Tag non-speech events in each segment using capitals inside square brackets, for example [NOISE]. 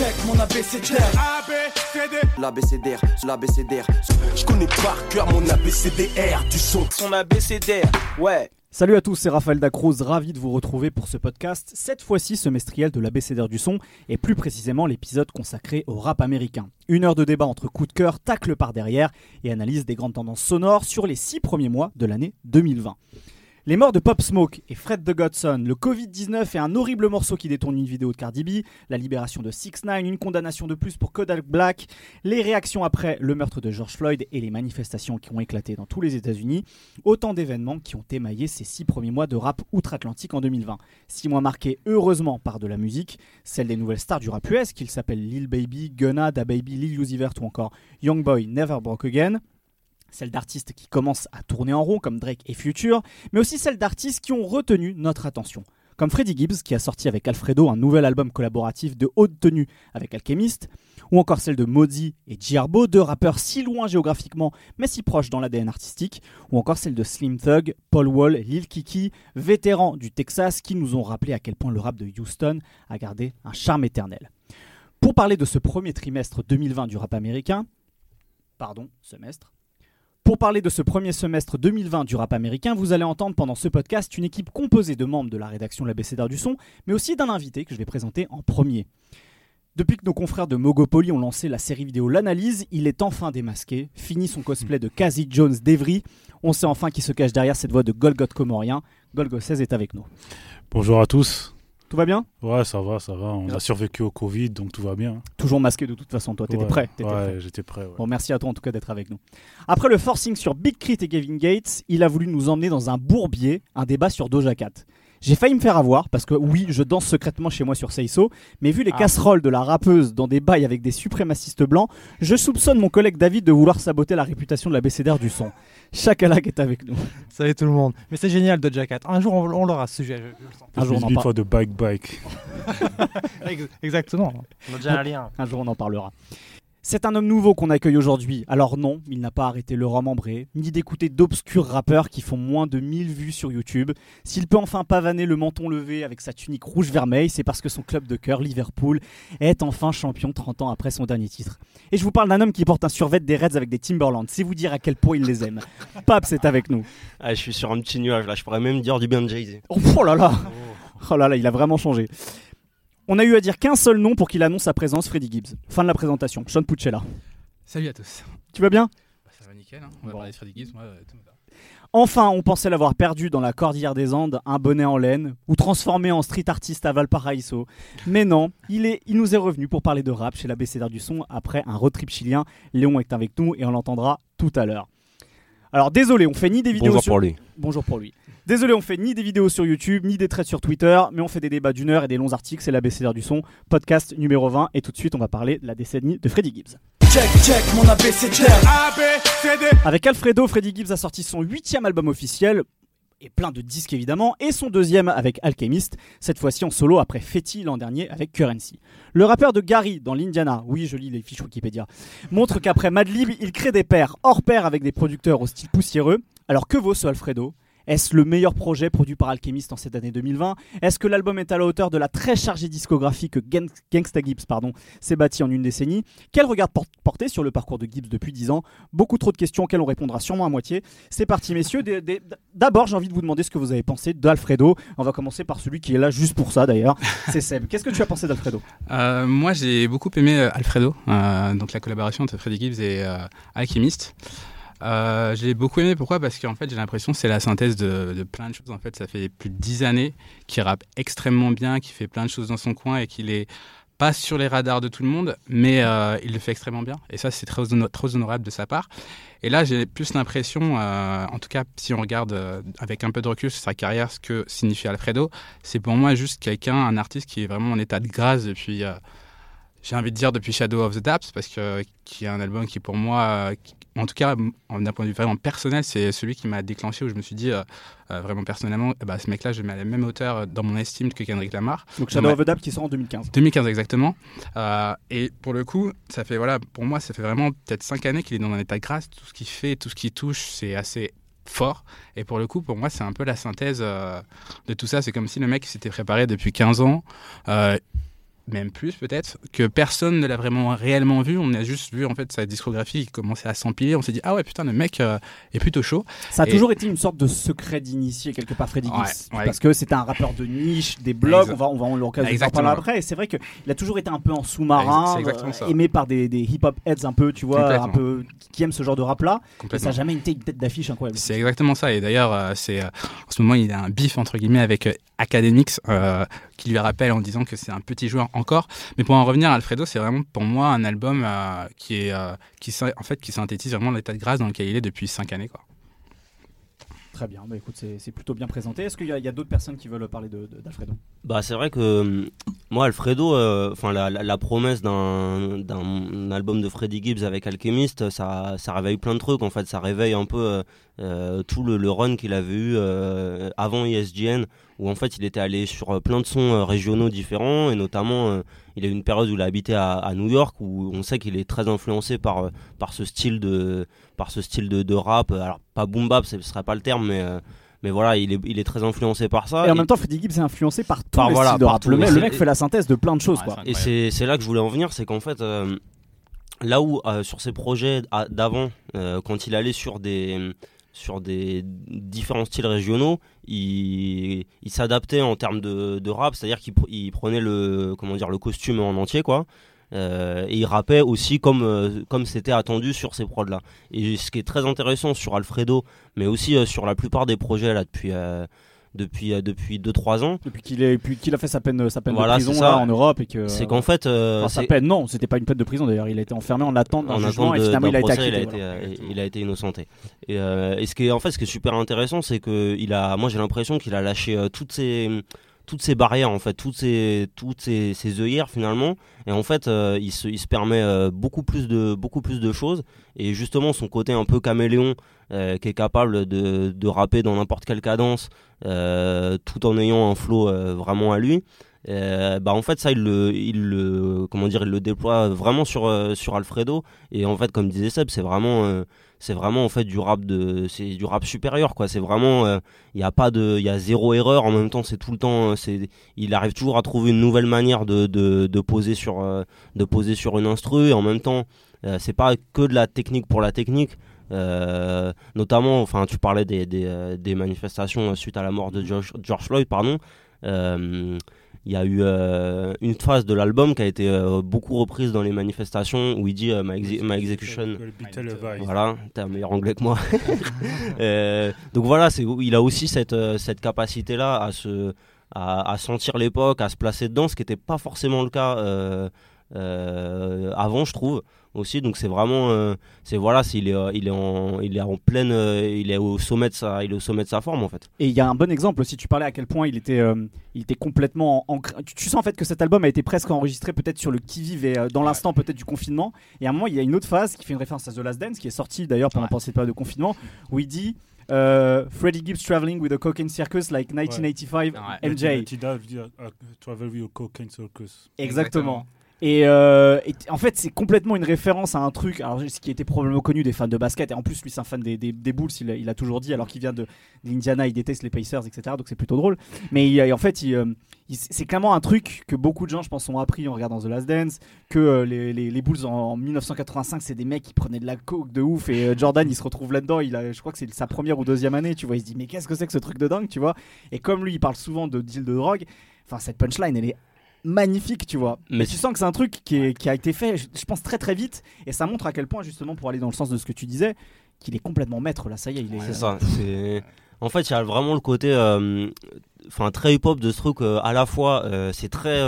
check mon abécédaire. L'abécédaire, l'abécédaire. Je connais par cœur mon ABCDR du son. Son abécédaire, ouais. Salut à tous, c'est Raphaël Dacruz, ravi de vous retrouver pour ce podcast, cette fois-ci semestriel de l'ABCDR du son, et plus précisément l'épisode consacré au rap américain. Une heure de débat entre coup de cœur, tacle par derrière, et analyse des grandes tendances sonores sur les six premiers mois de l'année 2020. Les morts de Pop Smoke et Fred the Godson, le Covid-19 et un horrible morceau qui détourne une vidéo de Cardi B, la libération de 6 9 une condamnation de plus pour Kodak Black, les réactions après le meurtre de George Floyd et les manifestations qui ont éclaté dans tous les États-Unis, autant d'événements qui ont émaillé ces six premiers mois de rap outre-Atlantique en 2020. Six mois marqués heureusement par de la musique, celle des nouvelles stars du rap US, qu'ils s'appellent Lil Baby, Gunna, Da Baby, Lil Uzi Vert ou encore Young Boy Never Broke Again celle d'artistes qui commencent à tourner en rond comme Drake et Future, mais aussi celle d'artistes qui ont retenu notre attention, comme Freddie Gibbs qui a sorti avec Alfredo un nouvel album collaboratif de haute tenue avec Alchemist, ou encore celle de Modi et Giarbo, deux rappeurs si loin géographiquement mais si proches dans l'ADN artistique, ou encore celle de Slim Thug, Paul Wall, Lil Kiki, vétérans du Texas qui nous ont rappelé à quel point le rap de Houston a gardé un charme éternel. Pour parler de ce premier trimestre 2020 du rap américain, pardon, semestre, pour parler de ce premier semestre 2020 du rap américain, vous allez entendre pendant ce podcast une équipe composée de membres de la rédaction de l'ABCDR du son, mais aussi d'un invité que je vais présenter en premier. Depuis que nos confrères de Mogopoly ont lancé la série vidéo L'Analyse, il est enfin démasqué, fini son cosplay de Cassie Jones d'Evry. On sait enfin qui se cache derrière cette voix de Golgoth Comorien. Golgoth 16 est avec nous. Bonjour à tous. Tout va bien? Ouais, ça va, ça va. On a survécu au Covid, donc tout va bien. Toujours masqué de toute façon, toi. T'étais Ouais, prêt Ouais, j'étais prêt. ouais. Bon, merci à toi en tout cas d'être avec nous. Après le forcing sur Big Crit et Kevin Gates, il a voulu nous emmener dans un bourbier, un débat sur Doja Cat. J'ai failli me faire avoir parce que oui, je danse secrètement chez moi sur Seiso, mais vu les Ah. casseroles de la rappeuse dans des bails avec des suprémacistes blancs, je soupçonne mon collègue David de vouloir saboter la réputation de la BCDR du son. Chakalak est avec nous. Salut tout le monde. Mais c'est génial Doja Cat. Un jour on, on l'aura ce sujet. je- je le sens. Un jour, on en Une par- fois de bike bike. [LAUGHS] Ex- Exactement. On a déjà un lien. Un jour, on en parlera. C'est un homme nouveau qu'on accueille aujourd'hui. Alors non, il n'a pas arrêté le remembré, ni d'écouter d'obscurs rappeurs qui font moins de 1000 vues sur YouTube. S'il peut enfin pavaner le menton levé avec sa tunique rouge-vermeil, c'est parce que son club de cœur, Liverpool, est enfin champion 30 ans après son dernier titre. Et je vous parle d'un homme qui porte un survêt des Reds avec des Timberlands, c'est vous dire à quel point il les aime. [LAUGHS] Paps est avec nous. Ah, je suis sur un petit nuage là, je pourrais même dire du bien de Jay-Z. Oh, oh là là Oh là là, il a vraiment changé. On a eu à dire qu'un seul nom pour qu'il annonce sa présence, Freddie Gibbs. Fin de la présentation, Sean Puccella. Salut à tous. Tu vas bien? Bah, ça va nickel, hein. on va Bon. parler de Freddy Gibbs, moi, euh. Enfin, on pensait l'avoir perdu dans la cordillère des Andes, un bonnet en laine, ou transformé en street artiste à Valparaiso. Mais non, il, est, il nous est revenu pour parler de rap chez la BCDR du son après un road trip chilien. Léon est avec nous et on l'entendra tout à l'heure. Alors désolé, on fait ni des vidéos Bonjour sur... pour lui. Bonjour pour lui. Désolé, on fait ni des vidéos sur YouTube, ni des traits sur Twitter, mais on fait des débats d'une heure et des longs articles. C'est la BCDR du son, podcast numéro 20. Et tout de suite, on va parler de la décennie de Freddie Gibbs. Check, check mon. Avec Alfredo, Freddie Gibbs a sorti son huitième album officiel, et plein de disques évidemment, et son deuxième avec Alchemist, cette fois-ci en solo après Fetty l'an dernier avec Currency. Le rappeur de Gary dans l'Indiana, oui je lis les fiches Wikipédia, montre qu'après Madlib, il crée des pairs hors pair avec des producteurs au style poussiéreux. Alors que vaut ce Alfredo? Est-ce le meilleur projet produit par Alchemist en cette année 2020 Est-ce que l'album est à la hauteur de la très chargée discographie que Gang- Gangsta Gibbs s'est bâti en une décennie? Quel regard por- porter sur le parcours de Gibbs depuis 10 ans? Beaucoup trop de questions auxquelles on répondra sûrement à moitié. C'est parti messieurs. D'abord j'ai envie de vous demander ce que vous avez pensé d'Alfredo. On va commencer par celui qui est là juste pour ça d'ailleurs. [LAUGHS] C'est Seb. Qu'est-ce que tu as pensé d'Alfredo? Euh, moi, j'ai beaucoup aimé euh, Alfredo, euh, donc la collaboration entre Freddy Gibbs et euh, Alchemist. Euh, j'ai beaucoup aimé, pourquoi? Parce qu'en fait, j'ai l'impression que c'est la synthèse de, plein de choses. En fait, ça fait plus de 10 années qu'il rappe extrêmement bien, qu'il fait plein de choses dans son coin et qu'il est pas sur les radars de tout le monde, mais euh, il le fait extrêmement bien. Et ça, c'est très, très honorable de sa part. Et là, j'ai plus l'impression, euh, en tout cas, si on regarde euh, avec un peu de recul sur sa carrière, ce que signifie Alfredo, c'est pour moi juste quelqu'un, un artiste qui est vraiment en état de grâce depuis, j'ai envie de dire depuis Shadow of the Daps, parce que qui est un album qui pour moi, en tout cas d'un point de vue vraiment personnel, c'est celui qui m'a déclenché où je me suis dit euh, euh, vraiment personnellement, eh ben, ce mec-là, je le mets à la même hauteur euh, dans mon estime que Kendrick Lamar. Donc Shadow of the Dab qui sort en 2015. 2015 exactement. Euh, et pour le coup, ça fait voilà, pour moi, ça fait vraiment peut-être cinq années qu'il est dans un état de grâce. Tout ce qu'il fait, tout ce qu'il touche, c'est assez fort. Et pour le coup, pour moi, c'est un peu la synthèse de tout ça. C'est comme si le mec s'était préparé depuis 15 ans. Même plus peut-être, que personne ne l'a vraiment réellement vu. On a juste vu en fait sa discographie qui commençait à s'empiler. On s'est dit ah ouais putain le mec euh, est plutôt chaud. Ça a Et- toujours été une sorte de secret d'initié quelque part Freddy Gibbs ouais. parce que c'était un rappeur de niche, des blogs. Exact- On va on va en l'occasion d'en parler après. Et c'est vrai que il a toujours été un peu en sous-marin, euh, aimé par des, des hip-hop heads un peu, tu vois, un peu qui aiment ce genre de rap là. Et ça n'a jamais été une tête d'affiche incroyable. C'est exactement ça. Et d'ailleurs, euh, c'est en ce moment, il a un bif entre guillemets avec Academics qui lui rappelle en disant que c'est un petit joueur encore. Mais pour en revenir à Alfredo, c'est vraiment pour moi un album euh, qui est euh, qui en fait qui synthétise vraiment l'état de grâce dans lequel il est depuis 5 années quoi. Très bien. Bah écoute, c'est plutôt bien présenté. Est-ce qu'il y a, d'autres personnes qui veulent parler de- de- d'Alfredo? Bah c'est vrai que euh, moi Alfredo, euh, enfin la, la- la promesse d'un d'un album de Freddie Gibbs avec Alchemist, ça, ça réveille plein de trucs en fait, ça réveille un peu euh, tout le, le run qu'il avait eu euh, avant ESGN où en fait il était allé sur euh, plein de sons euh, régionaux différents et notamment euh, il a eu une période où il a habité à, à New York où on sait qu'il est très influencé par, euh, par ce style de par ce style de, de rap, alors pas boom bap, ce serait pas le terme mais euh, mais voilà, il est, il est très influencé par ça. Et en même temps, Freddy Gibbs est influencé par tous Par voilà, de par rap. tout. Le, mec- c'est- le mec fait la synthèse de plein de choses Ouais, quoi. Et c'est c'est là que je voulais en venir, c'est qu'en fait, euh, là où euh, sur ses projets d'avant, euh, quand il allait sur des sur des différents styles régionaux, il, s'adaptait en termes de, rap, c'est-à-dire qu'il pr- il prenait le comment dire le costume en entier quoi. Euh, et il rappait aussi comme euh, comme c'était attendu sur ces prods là. Et ce qui est très intéressant sur Alfredo, mais aussi euh, sur la plupart des projets là depuis depuis euh, depuis 2-3 ans, Depuis qu'il est- puis qu'il a fait sa peine, sa peine Voilà, de prison ça. là, en Europe et que. c'est qu'en fait euh, Enfin, sa peine, non, c'était pas une peine de prison d'ailleurs. Il a été enfermé en attente d'un en jugement attente et de- finalement il a été procès, acquitté. il a été, voilà. il a été innocenté. Et, euh, et ce qui est en fait ce qui est super intéressant, c'est que il a, moi j'ai l'impression qu'il a lâché euh, toutes ses toutes ces barrières en fait, toutes ces toutes ces, œillères finalement. Et en fait, euh, il se permet euh, beaucoup plus de beaucoup plus de choses. Et justement son côté un peu caméléon, euh, qui est capable de de rapper dans n'importe quelle cadence, tout en ayant un flow vraiment à lui. Euh, bah en fait ça il le, il comment dire il le déploie vraiment sur euh, sur Alfredo. Et en fait comme disait Seb c'est vraiment euh, c'est vraiment en fait du rap de c'est du supérieur quoi. C'est vraiment il y a pas de il y a zéro erreur. En même temps c'est tout le temps c'est il arrive toujours à trouver une nouvelle manière de de, poser sur de poser sur une instru. Et en même temps c'est pas que de la technique pour la technique. Notamment enfin tu parlais des des, manifestations suite à la mort de George, George Floyd pardon il y a eu euh, une phase de l'album qui a été euh, beaucoup reprise dans les manifestations où il dit euh, my, exe- my execution. Voilà, t'as un meilleur anglais que moi. [LAUGHS] [LAUGHS] Euh, donc voilà, il a aussi cette, cette capacité-là à, se, à, à sentir l'époque, à se placer dedans, ce qui n'était pas forcément le cas euh, euh, avant, je trouve aussi. Donc c'est vraiment, euh, c'est voilà, c'est, il est, euh, il est en, il est en pleine, euh, il est au sommet de sa, il est au sommet de sa forme en fait. Et il y a un bon exemple aussi, tu parlais à quel point il était, euh, il était complètement ancré. Tu, tu sens en fait que cet album a été presque enregistré peut-être sur le qui-vive et euh, dans l'instant peut-être du confinement. Et à un moment, il y a une autre phase qui fait une référence à The Last Dance, qui est sortie d'ailleurs pendant, Ouais. cette période de confinement, où il dit euh, Freddie Gibbs traveling with a cocaine circus like 1985 Ouais. MJ. Uh, uh, Travel with your cocaine circus. Exactement. Et, euh, en fait, c'est complètement une référence à un truc, alors ce qui était probablement connu des fans de basket. Et en plus, lui, c'est un fan des, des, Bulls, il, il a toujours dit, alors qu'il vient d'Indiana, il déteste les Pacers, etc. Donc c'est plutôt drôle. Mais en fait, euh, c'est clairement un truc que beaucoup de gens, je pense, ont appris en regardant The Last Dance. Que euh, les, les, les Bulls en, en 1985, c'est des mecs qui prenaient de la coke de ouf. Et Jordan, il se retrouve là-dedans. Il a, je crois que c'est sa première ou deuxième année, tu vois. Il se dit, mais qu'est-ce que c'est que ce truc de dingue, tu vois? Et comme lui, il parle souvent de deal de drogue, enfin, cette punchline, elle est magnifique, tu vois. Mais tu sens que c'est un truc qui, est- qui a été fait, je, pense, très très vite. Et ça montre à quel point, justement, pour aller dans le sens de ce que tu disais, qu'il est complètement maître là. Ça y est, il est. C'est ça. C'est en fait il y a vraiment le côté, euh, enfin très hip hop de ce truc. euh, à la fois euh, c'est très,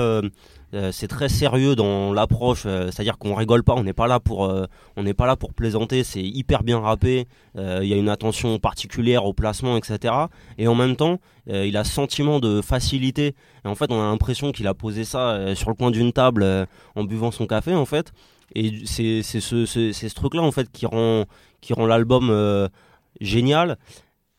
c'est très sérieux dans l'approche. euh, C'est-à-dire qu'on rigole pas. On n'est pas là pour, euh, on n'est pas là pour plaisanter. C'est hyper bien rappé. euh, Il y a une attention particulière au placement, etc. Et en même temps, euh, il a ce sentiment de facilité. En fait, on a l'impression qu'il a posé ça euh, sur le coin d'une table euh, en buvant son café, en fait. Et c'est ce, ce, truc-là, en fait, qui rend, qui rend l'album euh, génial.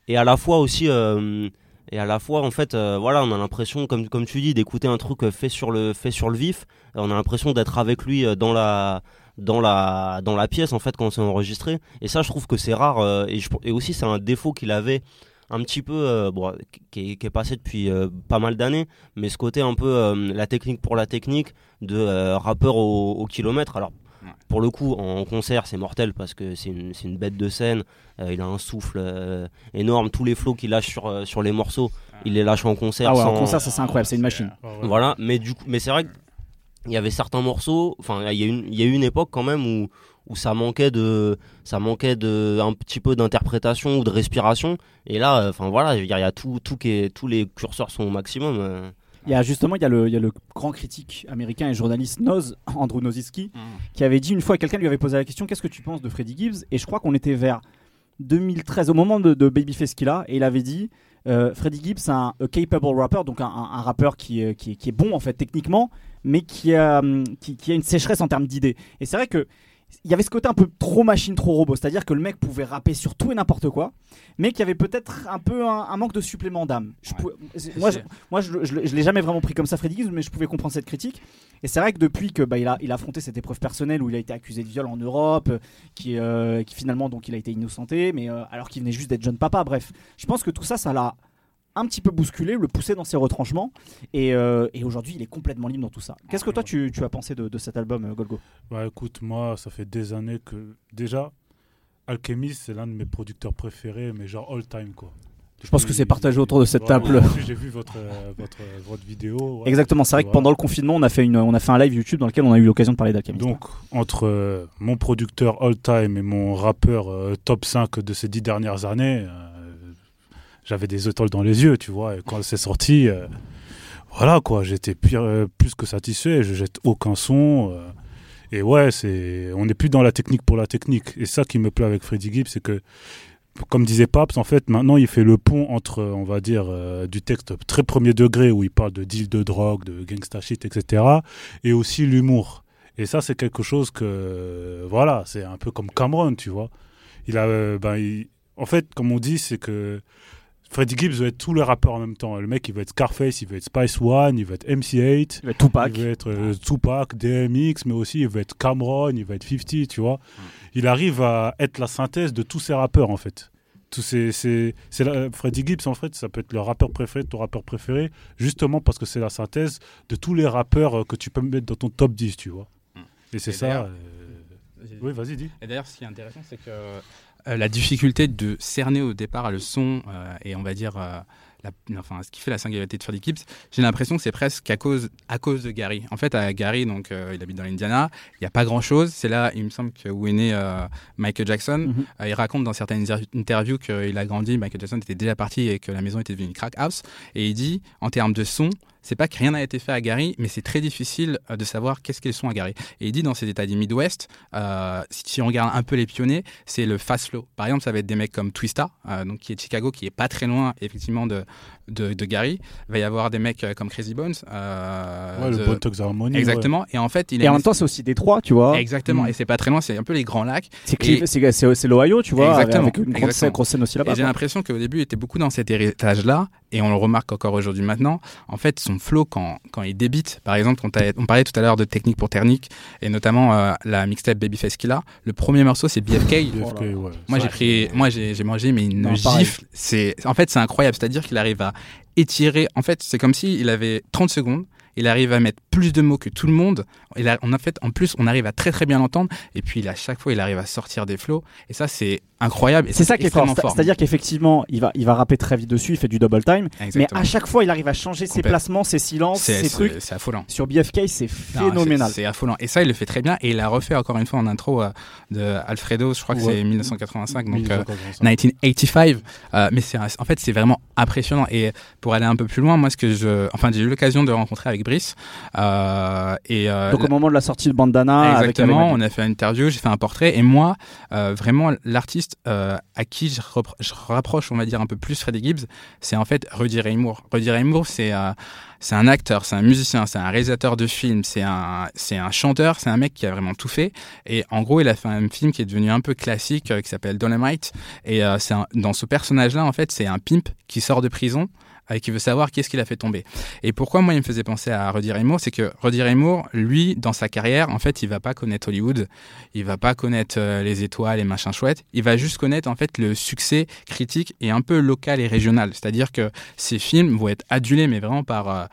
Et à la fois aussi, euh, et à la fois, en fait, euh, voilà, on a l'impression, comme, comme tu dis, d'écouter un truc euh, fait sur le, fait sur le vif. On a l'impression d'être avec lui euh, dans la, dans la, dans la pièce, en fait, quand c'est enregistré. Et ça, je trouve que c'est rare. et, aussi, c'est un défaut qu'il avait un petit peu, bon, qui, est, passé depuis pas mal d'années, mais ce côté un peu la technique pour la technique de rappeur au, au kilomètre. Alors, Ouais. pour le coup, en concert, c'est mortel parce que c'est une, bête de scène. Euh, il a un souffle euh, énorme. Tous les flots qu'il lâche sur, euh, sur les morceaux, il les lâche en concert. Ah ouais, en concert, ça c'est incroyable, c'est une machine. Ah ouais. Voilà, mais du coup, mais c'est vrai qu'il y avait certains morceaux. Enfin, il y a y eu une époque quand même où où ça manquait de, ça manquait de un petit peu d'interprétation ou de respiration. Et là, enfin voilà, je veux dire, il y a tout, tout qui est, tous les curseurs sont au maximum. Il y a justement il y a le, il y a le grand critique américain et journaliste Noz, [LAUGHS] Andrew Noziski, Mm. qui avait dit une fois, quelqu'un lui avait posé la question qu'est-ce que tu penses de Freddie Gibbs? Et je crois qu'on était vers 2013, au moment de, de Babyface qu'il a, et il avait dit euh, Freddie Gibbs, c'est un capable rapper, donc un, un- un rappeur qui, est- qui, est- qui est bon en fait techniquement, mais qui a, hum, qui, qui a une sécheresse en termes d'idées. Et c'est vrai que il y avait ce côté un peu trop machine, trop robot, c'est-à-dire que le mec pouvait rapper sur tout et n'importe quoi, mais qu'il y avait peut-être un peu un, un manque de supplément d'âme. Ouais. moi, je, moi, je, je, je l'ai jamais vraiment pris comme ça, Freddy Gibbs, mais je pouvais comprendre cette critique. Et c'est vrai que depuis que bah, il a, il a affronté cette épreuve personnelle où il a été accusé de viol en Europe, qui, euh, qui finalement donc il a été innocenté, mais euh, alors qu'il venait juste d'être jeune papa. Bref, je pense que tout ça, ça l'a un petit peu bousculé, le poussé dans ses retranchements. Et, euh, et aujourd'hui, il est complètement libre dans tout ça. Qu'est-ce que toi, tu, tu as pensé de, de cet album, euh, Golgo? Bah écoute, moi, ça fait des années que. Déjà, Alchemist, c'est l'un de mes producteurs préférés, mais genre all time, quoi. Je pense que c'est partagé autour de cette table. J'ai vu votre, euh, votre, votre vidéo. ouais. Exactement, c'est vrai que pendant le confinement, on a fait, une, on a fait un live YouTube dans lequel on a eu l'occasion de parler d'Alchemist. Donc, entre euh, mon producteur all time et mon rappeur euh, top 5 de ces dix dernières années, j'avais des étoiles dans les yeux, tu vois. Et quand c'est sorti, euh, voilà quoi, j'étais euh, plus que satisfait. Je jette aucun son. euh, et ouais, c'est, on n'est plus dans la technique pour la technique. Et ça qui me plaît avec Freddie Gibbs, c'est que, comme disait Paps, en fait, maintenant il fait le pont entre, on va dire, du texte très premier degré où il parle de deal de drogue, de gangsta shit, etc. Et aussi l'humour. Et ça, c'est quelque chose que, voilà, c'est un peu comme Cameron, tu vois. Il a, ben, en fait, comme on dit, c'est que Freddie Gibbs veut être tous les rappeurs en même temps. Le mec, il veut être Scarface, il veut être Spice One, il veut être MC8, Il va être Tupac. il veut être euh, Tupac, DMX, mais aussi il veut être Cameron, il veut être 50, tu vois. Il arrive à être la synthèse de tous ces rappeurs, en fait. Tous ces, ces- c'est la- Freddie Gibbs, en fait, ça peut être le rappeur préféré, ton rappeur préféré, justement parce que c'est la synthèse de tous les rappeurs euh, que tu peux mettre dans ton top 10, tu vois. Et c'est Et ça. euh, Oui, vas-y, dis. Et d'ailleurs, ce qui est intéressant, c'est que euh, la difficulté de cerner au départ le son euh, et on va dire euh, la- enfin, ce qui fait la singularité de Freddie Gibbs, j'ai l'impression que c'est presque à cause, à cause de Gary. En fait, à Gary, donc, euh, il habite dans l'Indiana, il n'y a pas grand-chose. C'est là, il me semble, que où est né euh, Michael Jackson. Mhm. Euh, il raconte dans certaines inter- interviews qu'il a grandi, Michael Jackson était déjà parti et que la maison était devenue une crack house. Et il dit, en termes de son, c'est pas que rien n'a été fait à Gary, mais c'est très difficile euh, de savoir qu'est-ce qu'ils sont à Gary. Et il dit dans ces états du Midwest, euh, si tu regardes un peu les pionniers, c'est le fast flow. Par exemple, ça va être des mecs comme Twista, euh, donc qui est de Chicago, qui est pas très loin effectivement de, de, de Gary. Il va y avoir des mecs euh, comme Crazy Bones. euh, Ouais, de- le Bon Thugs Harmony. ouais. Exactement. Et en fait, il Et a en une- même temps, c'est aussi Détroit, tu vois. Exactement. Mm. Et c'est pas très loin, c'est un peu les grands lacs. C'est Cliff- Et- c'est l'Ohio, tu vois, avec- Exactement, avec une grosse scène, exactement. grosse scène aussi là-bas. Et j'ai l'impression qu'au début, il était beaucoup dans cet héritage-là, et on le remarque encore aujourd'hui maintenant. En fait, son flow, quand, quand il débite, par exemple, on, on parlait tout à l'heure de technique pour technique, et notamment euh, la mixtape Babyface qu'il a, le premier morceau, c'est BFK. BFK, ouais. Moi, j'ai pris, moi, j'ai j'ai mangé, mais une Non, gifle. C'est, en fait, c'est incroyable. C'est-à-dire qu'il arrive à étirer. En fait, c'est comme s'il avait 30 secondes. Il arrive à mettre plus de mots que tout le monde. Il a, on fait, en plus, on arrive à très très bien l'entendre. Et puis, à chaque fois, il arrive à sortir des flows. Et ça, c'est incroyable. C'est ça qui est fort. extrêmement C'est- C'est-à-dire qu'effectivement, il va, il va rapper très vite dessus, il fait du double time, mais à chaque fois, il arrive à changer ses placements, ses silences, ses trucs. c'est affolant. Sur BFK, c'est phénoménal. c'est- affolant. Et ça, il le fait très bien. Et il a refait encore une fois en intro euh, de Alfredo, je crois que c'est 1985, donc euh, 1985. 1985. Euh, mais c'est en fait, c'est vraiment impressionnant. Et pour aller un peu plus loin, moi, ce que je, enfin, j'ai eu l'occasion de rencontrer avec Brice. euh, et euh, Donc au moment de la sortie de Bandana, Exactement, avec on a fait une interview, j'ai fait un portrait, et moi, vraiment, l'artiste euh, à qui je, rapproche, on va dire, un peu plus Freddie Gibbs, c'est en fait Rudy Ray Moore. Rudy Ray Moore, c'est euh, c'est un acteur, c'est un musicien, c'est un réalisateur de films, c'est un, chanteur, c'est un mec qui a vraiment tout fait. Et en gros, il a fait un film qui est devenu un peu classique, euh, qui s'appelle Dolomite. Et dans ce personnage-là, en fait, c'est un pimp qui sort de prison. Et qui veut savoir qu'est-ce qu'il a fait tomber. Et pourquoi moi il me faisait penser à Rudy Ray Moore, c'est que Rudy Ray Moore, lui, dans sa carrière, en fait, il va pas connaître Hollywood, il va pas connaître euh, les étoiles et machin chouette, il va juste connaître en fait le succès critique et un peu local et régional. C'est-à-dire que ses films vont être adulés, mais vraiment par euh,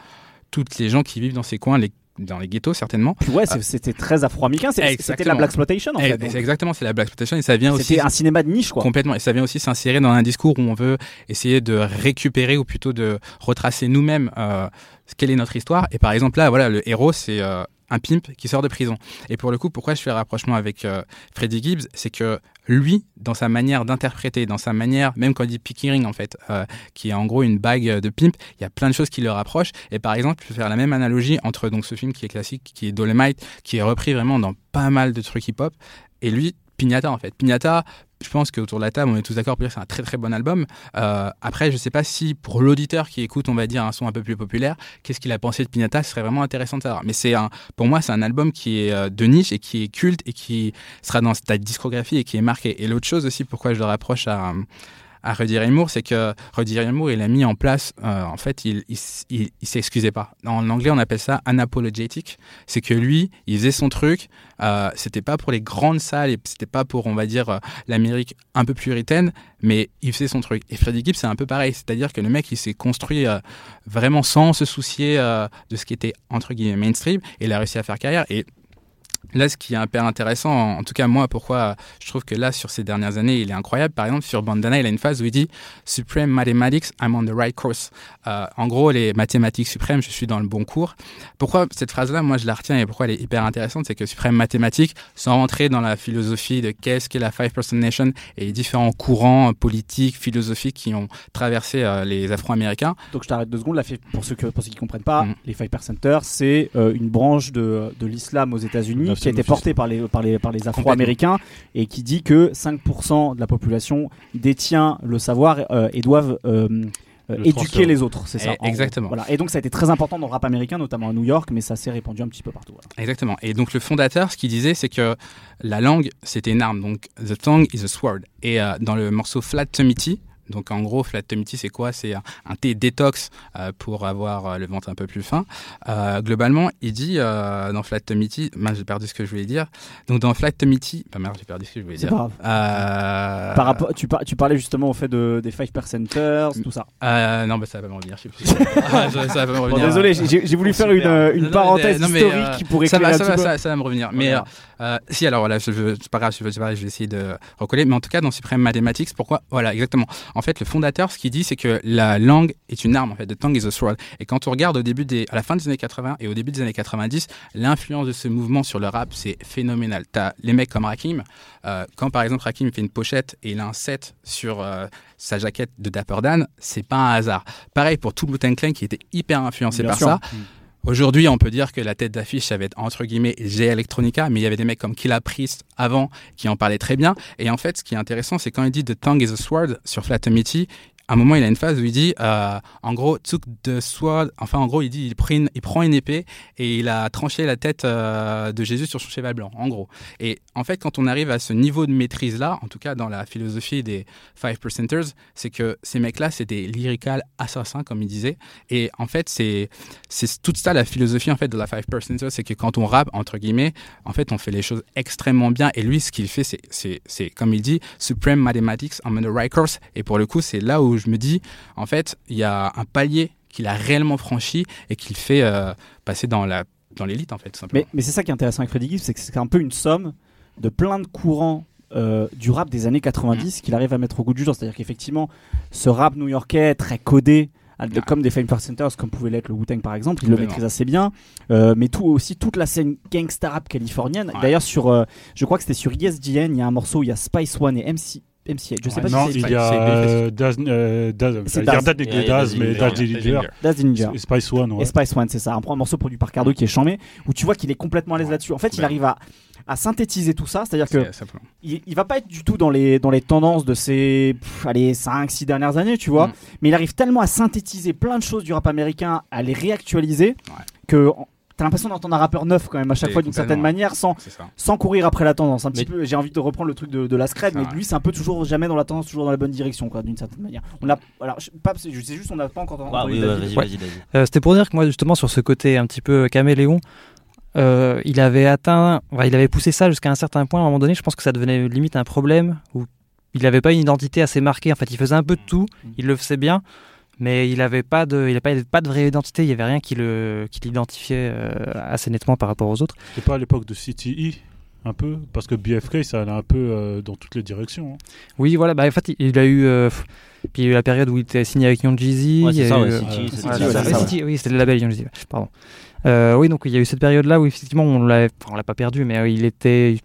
toutes les gens qui vivent dans ces coins, les dans les ghettos certainement. Puis ouais, c'est- c'était très afro-américain. C'était la black exploitation en Et- fait. et donc. c'est exactement, c'est la black exploitation et ça vient aussi C'était un cinéma de niche quoi. Complètement. Et ça vient aussi s'insérer dans un discours où on veut essayer de récupérer ou plutôt de retracer nous-mêmes euh, quelle est notre histoire. Et par exemple, là, voilà, le héros, c'est euh, un pimp qui sort de prison. Et pour le coup, pourquoi je fais le rapprochement avec euh, Freddie Gibbs C'est que lui, dans sa manière d'interpréter, dans sa manière, même quand il dit pickering en fait, euh, qui est en gros une bague de pimp, il y a plein de choses qui le rapprochent. Et par exemple, je peux faire la même analogie entre donc ce film qui est classique, qui est Dolomite, qui est repris vraiment dans pas mal de trucs hip-hop, et lui, Pignata en fait. Pignata, je pense qu'autour de la table, on est tous d'accord pour dire que c'est un très très bon album. Euh, après, je sais pas si pour l'auditeur qui écoute, on va dire un son un peu plus populaire, qu'est-ce qu'il a pensé de Pignata, ce serait vraiment intéressant de savoir. Mais c'est un, pour moi, c'est un album qui est euh, de niche et qui est culte et qui sera dans ta discographie et qui est marqué. Et l'autre chose aussi, pourquoi je le rapproche à à Rudy Ray Moore, c'est que Rudy Ray Moore, il a mis en place, euh, en fait, il, il, il, s'excusait pas. En anglais, on appelle ça unapologetic. C'est que lui, il faisait son truc. Euh, c'était pas pour les grandes salles et c'était pas pour, on va dire, euh, l'Amérique un peu puritaine, mais il faisait son truc. Et Freddie Gibbs, c'est un peu pareil. C'est-à-dire que le mec, il s'est construit euh, vraiment sans se soucier de ce qui était, entre guillemets, mainstream et il a réussi à faire carrière. Et Là, ce qui est hyper intéressant, en tout cas moi, pourquoi je trouve que là, sur ces dernières années, il est incroyable. Par exemple, sur Bandana, il a une phase où il dit Supreme Mathematics, I'm on the right course. Euh, en gros, les mathématiques suprêmes, je suis dans le bon cours. Pourquoi cette phrase-là, moi, je la retiens et pourquoi elle est hyper intéressante, c'est que Supreme Mathématiques, sans rentrer dans la philosophie de qu'est-ce qu'est la Five Person Nation et les différents courants politiques, philosophiques qui ont traversé euh, les Afro-Américains, Donc je t'arrête deux secondes. Là, pour ceux, que, pour ceux qui comprennent pas, Mhm. les Five Percenters, c'est euh, une branche de, de l'islam aux États-Unis qui a été portée par les, par les, par les Afro-Américains et qui dit que 5% de la population détient le savoir euh, et doivent euh, euh, Le éduquer transfert. les autres. C'est ça. Eh, exactement. Voilà. Et donc ça a été très important dans le rap américain, notamment à New York, mais ça s'est répandu un petit peu partout. voilà. Exactement. Et donc le fondateur, ce qu'il disait, c'est que la langue, c'était une arme. Donc the tongue is a sword. Et euh, dans le morceau Flat Tumity, donc en gros, Flat Tumity, c'est quoi? C'est un, un thé détox euh, pour avoir euh, le ventre un peu plus fin. Euh, globalement, il dit euh, dans Flat Tumity, mince, j'ai perdu ce que je voulais dire. Donc dans Flat Tumity, bah merde, j'ai perdu ce que je voulais C'est dire. pas grave. Euh, Par rapport, tu, par- tu parlais justement au fait de, des Five Percenters, tout ça. euh, non, bah ça va pas me revenir. Je sais plus. [LAUGHS] Ah, ça ça va pas me Bon, revenir. désolé, j'ai voulu faire une, une Non, mais- parenthèse non, mais, historique euh, qui pourrait ça va, un ça, petit va, peu. ça, ça va me revenir. Mais euh, si, alors voilà, je, je- c'est pas grave, je, vais- je essayer de recoller. Mais en tout cas, dans Supreme Mathematics, pourquoi? Voilà, exactement. En fait, le fondateur, ce qu'il dit, c'est que la langue est une arme. En fait, the tongue is a sword. Et quand on regarde au début des, à la fin des années 80 et au début des années 90, l'influence de ce mouvement sur le rap, c'est phénoménal. T'as les mecs comme Rakim. euh, quand par exemple Rakim fait une pochette et il a un set sur euh, sa jaquette de Dapper Dan, c'est pas un hasard. Pareil pour tout Wu-Tang Clan qui était hyper influencé Bien par sûr. ça. Aujourd'hui, on peut dire que la tête d'affiche, ça va être entre guillemets G Electronica, mais il y avait des mecs comme Killa Priest avant qui en parlaient très bien. Et en fait, ce qui est intéressant, c'est quand il dit The tongue is a sword sur Flatomity, un moment, il a une phase où il dit, euh, en gros, took the sword, enfin, en gros, il dit, il prend une, il prend une épée et il a tranché la tête euh, de Jésus sur son cheval blanc, en gros. Et en fait, quand on arrive à ce niveau de maîtrise-là, en tout cas dans la philosophie des Five Percenters, c'est que ces mecs-là, c'est des lyrical assassins, comme il disait. Et en fait, c'est c'est toute ça la philosophie en fait de la Five Percenters, c'est que quand on rappe entre guillemets, en fait, on fait les choses extrêmement bien. Et lui, ce qu'il fait, c'est comme il dit, supreme mathematics, I'm on the right course. Et pour le coup, c'est là où je me dis, en fait, il y a un palier qu'il a réellement franchi et qu'il fait euh, passer dans la dans l'élite en fait. Tout simplement. Mais, mais c'est ça qui est intéressant avec Freddie Gibbs, c'est que c'est un peu une somme de plein de courants euh, du rap des années 90 qu'il arrive à mettre au goût du jour. C'est-à-dire qu'effectivement, ce rap new-yorkais très codé, de- Ah. comme des Fame Percenters, comme pouvait l'être le Wu-Tang par exemple, il le maîtrise assez bien. Euh, mais tout aussi toute la scène gangsta rap californienne. Ouais. D'ailleurs, sur, euh, je crois que c'était sur ESGN, il y a un morceau où il y a Spice One et MC. MC je sais Ouais. pas Non, si c'est il y a euh, Daz, euh, Daz, C'est Daz. Daz, Il y a- il y a Daz, Daz mais Dillinger. Daz Dillinger. Spice One, ouais. Et Spice One, c'est ça, un, morceau produit par Cardo qui est chambé, où tu vois qu'il est complètement à l'aise là-dessus. En fait, il arrive à, à synthétiser tout ça, c'est-à-dire que il, il va pas être du tout dans les, dans les tendances de ces pff, allez, 5, 6 dernières années, tu vois, Mm. mais il arrive tellement à synthétiser plein de choses du rap américain, à les réactualiser, Ouais. que t'as l'impression d'entendre un rappeur neuf quand même à chaque Et fois d'une certaine manière, sans, C'est sans courir après la tendance. Un petit Mais- peu, j'ai envie de reprendre le truc de, de la scred, mais Ah lui c'est un peu toujours jamais dans la tendance, toujours dans la bonne direction, quoi, d'une certaine manière. On a, alors, je, pas, je sais juste, on n'a pas encore Ah entendu oui, ouais, Ouais. Euh, C'était pour dire que moi, justement, sur ce côté un petit peu caméléon, euh, il avait atteint, enfin, il avait poussé ça jusqu'à un certain point. À un moment donné, je pense que ça devenait limite un problème où il n'avait pas une identité assez marquée. En fait, il faisait un peu de tout, il le faisait bien, mais il n'avait pas de, il avait pas, de vraie identité. Il y avait rien qui le, qui l'identifiait euh, assez nettement par rapport aux autres. C'est pas à l'époque de CTE un peu? Parce que BFK ça allait un peu euh, dans toutes les directions. hein. Oui, voilà. Bah, en fait, il a eu, euh, puis il y a eu la période où il était signé avec Young Jeezy. Ouais, c'est ça, ouais, City, oui, c'était le label Young Jeezy, Pardon. Euh, oui, donc il y a eu cette période-là où effectivement on l'a, enfin, on l'a pas perdu, mais euh, il était,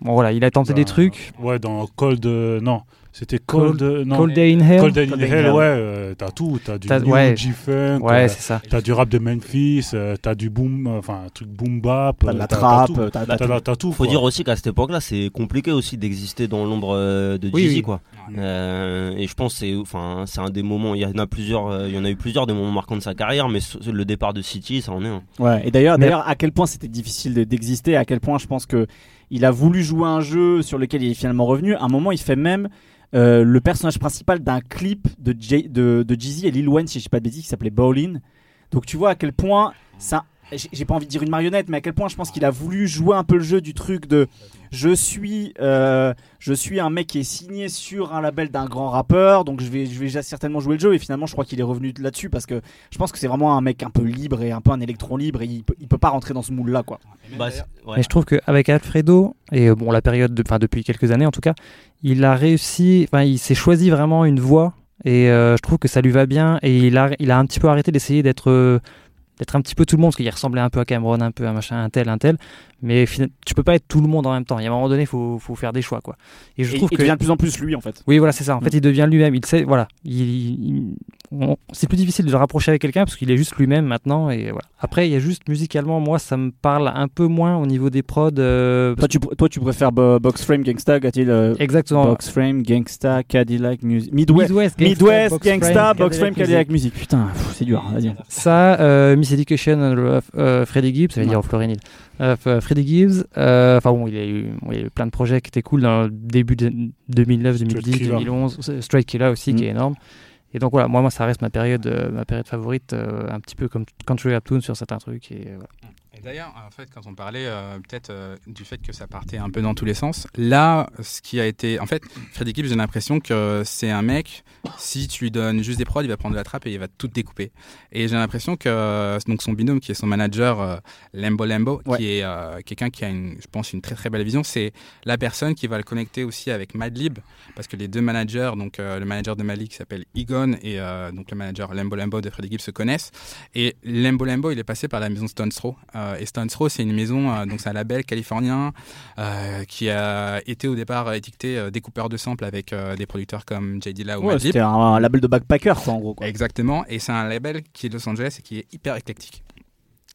bon voilà, il a tenté des Bah, trucs. Ouais, dans Cold. euh, non, c'était Cold. non. Cold Day in Hell. Cold Day in Cold Day in Hell, Hell. ouais, euh, t'as tout. T'as du T'as- new ouais. G-Funk, Ouais, euh, c'est ça. t'as du rap de Memphis, euh, t'as du boom, euh, enfin un truc boom bap. T'as de euh, la t'as- trappe, t'as tout. Faut dire aussi qu'à cette époque-là, c'est compliqué aussi d'exister dans l'ombre de Oui, oui. quoi. Euh, et je pense que c'est, enfin, c'est un des moments. Il y en a plusieurs. il y en a eu plusieurs des moments marquants de sa carrière, mais le départ de City, ça en est un. Ouais, et d'ailleurs, d'ailleurs, à quel point c'était difficile de- d'exister, à quel point je pense que il a voulu jouer un jeu sur lequel il est finalement revenu. À un moment, il fait même euh, le personnage principal d'un clip de, Jay- de, de Jeezy et Lil Wayne, si je dis pas de bêtises, qui s'appelait Bowling. Donc tu vois à quel point ça. J'ai pas envie de dire une marionnette, mais à quel point je pense qu'il a voulu jouer un peu le jeu du truc de je suis euh, je suis un mec qui est signé sur un label d'un grand rappeur, donc je vais je vais certainement jouer le jeu. Et finalement, je crois qu'il est revenu là-dessus parce que je pense que c'est vraiment un mec un peu libre et un peu un électron libre et il peut, il peut pas rentrer dans ce moule là quoi. Bah, ouais. Mais je trouve qu'avec Alfredo, et euh, bon, la période, de- depuis quelques années en tout cas, il a réussi, enfin il s'est choisi vraiment une voie, et euh, je trouve que ça lui va bien, et il a, il a un petit peu arrêté d'essayer d'être euh, d'être un petit peu tout le monde, parce qu'il ressemblait un peu à Cameron, un peu à machin, un tel, un tel, mais tu peux pas être tout le monde en même temps. Il y a un moment donné, il faut, faut faire des choix, quoi. Et je Et trouve il que devient de plus en plus lui en fait. oui, voilà, c'est ça. En Mm. fait, il devient lui-même. Il sait, voilà. Il, il- on- c'est plus difficile de le rapprocher avec quelqu'un parce qu'il est juste lui-même maintenant. Et voilà. Après, il y a juste musicalement, moi, ça me parle un peu moins au niveau des prods. euh, Toi tu, pr- toi, tu préfères Bo- Box Frame Gangsta, qu'a-t-il euh, exactement. Box Frame Gangsta, Cadillac Music, Midwest, Midwest, Midwest Box Gangsta, Frame, Box Frame, Cadillac Cadillac Music. Putain, c'est dur. Vas-y. Ça, euh, Miss Education, euh, Freddie Gibbs, ça veut dire Florinil. Euh, f- Freddie Gibbs, euh, enfin bon, il y, a eu, bon, il y a eu plein de projets qui étaient cool dans le début de 2009, 2010, Killer. 2011. Straight Killa aussi, Mm. qui est énorme. Et donc voilà, moi, moi ça reste ma période, euh, ma période favorite, euh, un petit peu comme Country Raptoon sur certains trucs. Et, euh, voilà. D'ailleurs, en fait, quand on parlait euh, peut-être euh, du fait que ça partait un peu dans tous les sens, là, ce qui a été, en fait, Freddy Gibbs, j'ai l'impression que c'est un mec. Si tu lui donnes juste des prods, il va prendre de la trappe et il va tout découper. Et j'ai l'impression que euh, donc son binôme, qui est son manager euh, Lembo Lembo, Ouais. qui est quelqu'un qui a, une, je pense, une très très belle vision, c'est la personne qui va le connecter aussi avec Madlib, parce que les deux managers, donc le manager de Mali qui s'appelle Egon et donc le manager Lembo Lembo de Freddy Gibbs se connaissent. Et Lembo Lembo, il est passé par la maison Stones Throw. Euh, et Stones Throw, c'est une maison, euh, donc c'est un label californien euh, qui a été au départ étiqueté euh, découpeur de samples avec euh, des producteurs comme J. Dilla ou Ouais. C'était un, un label de backpacker en gros. Quoi. Exactement, et c'est un label qui est de Los Angeles et qui est hyper éclectique.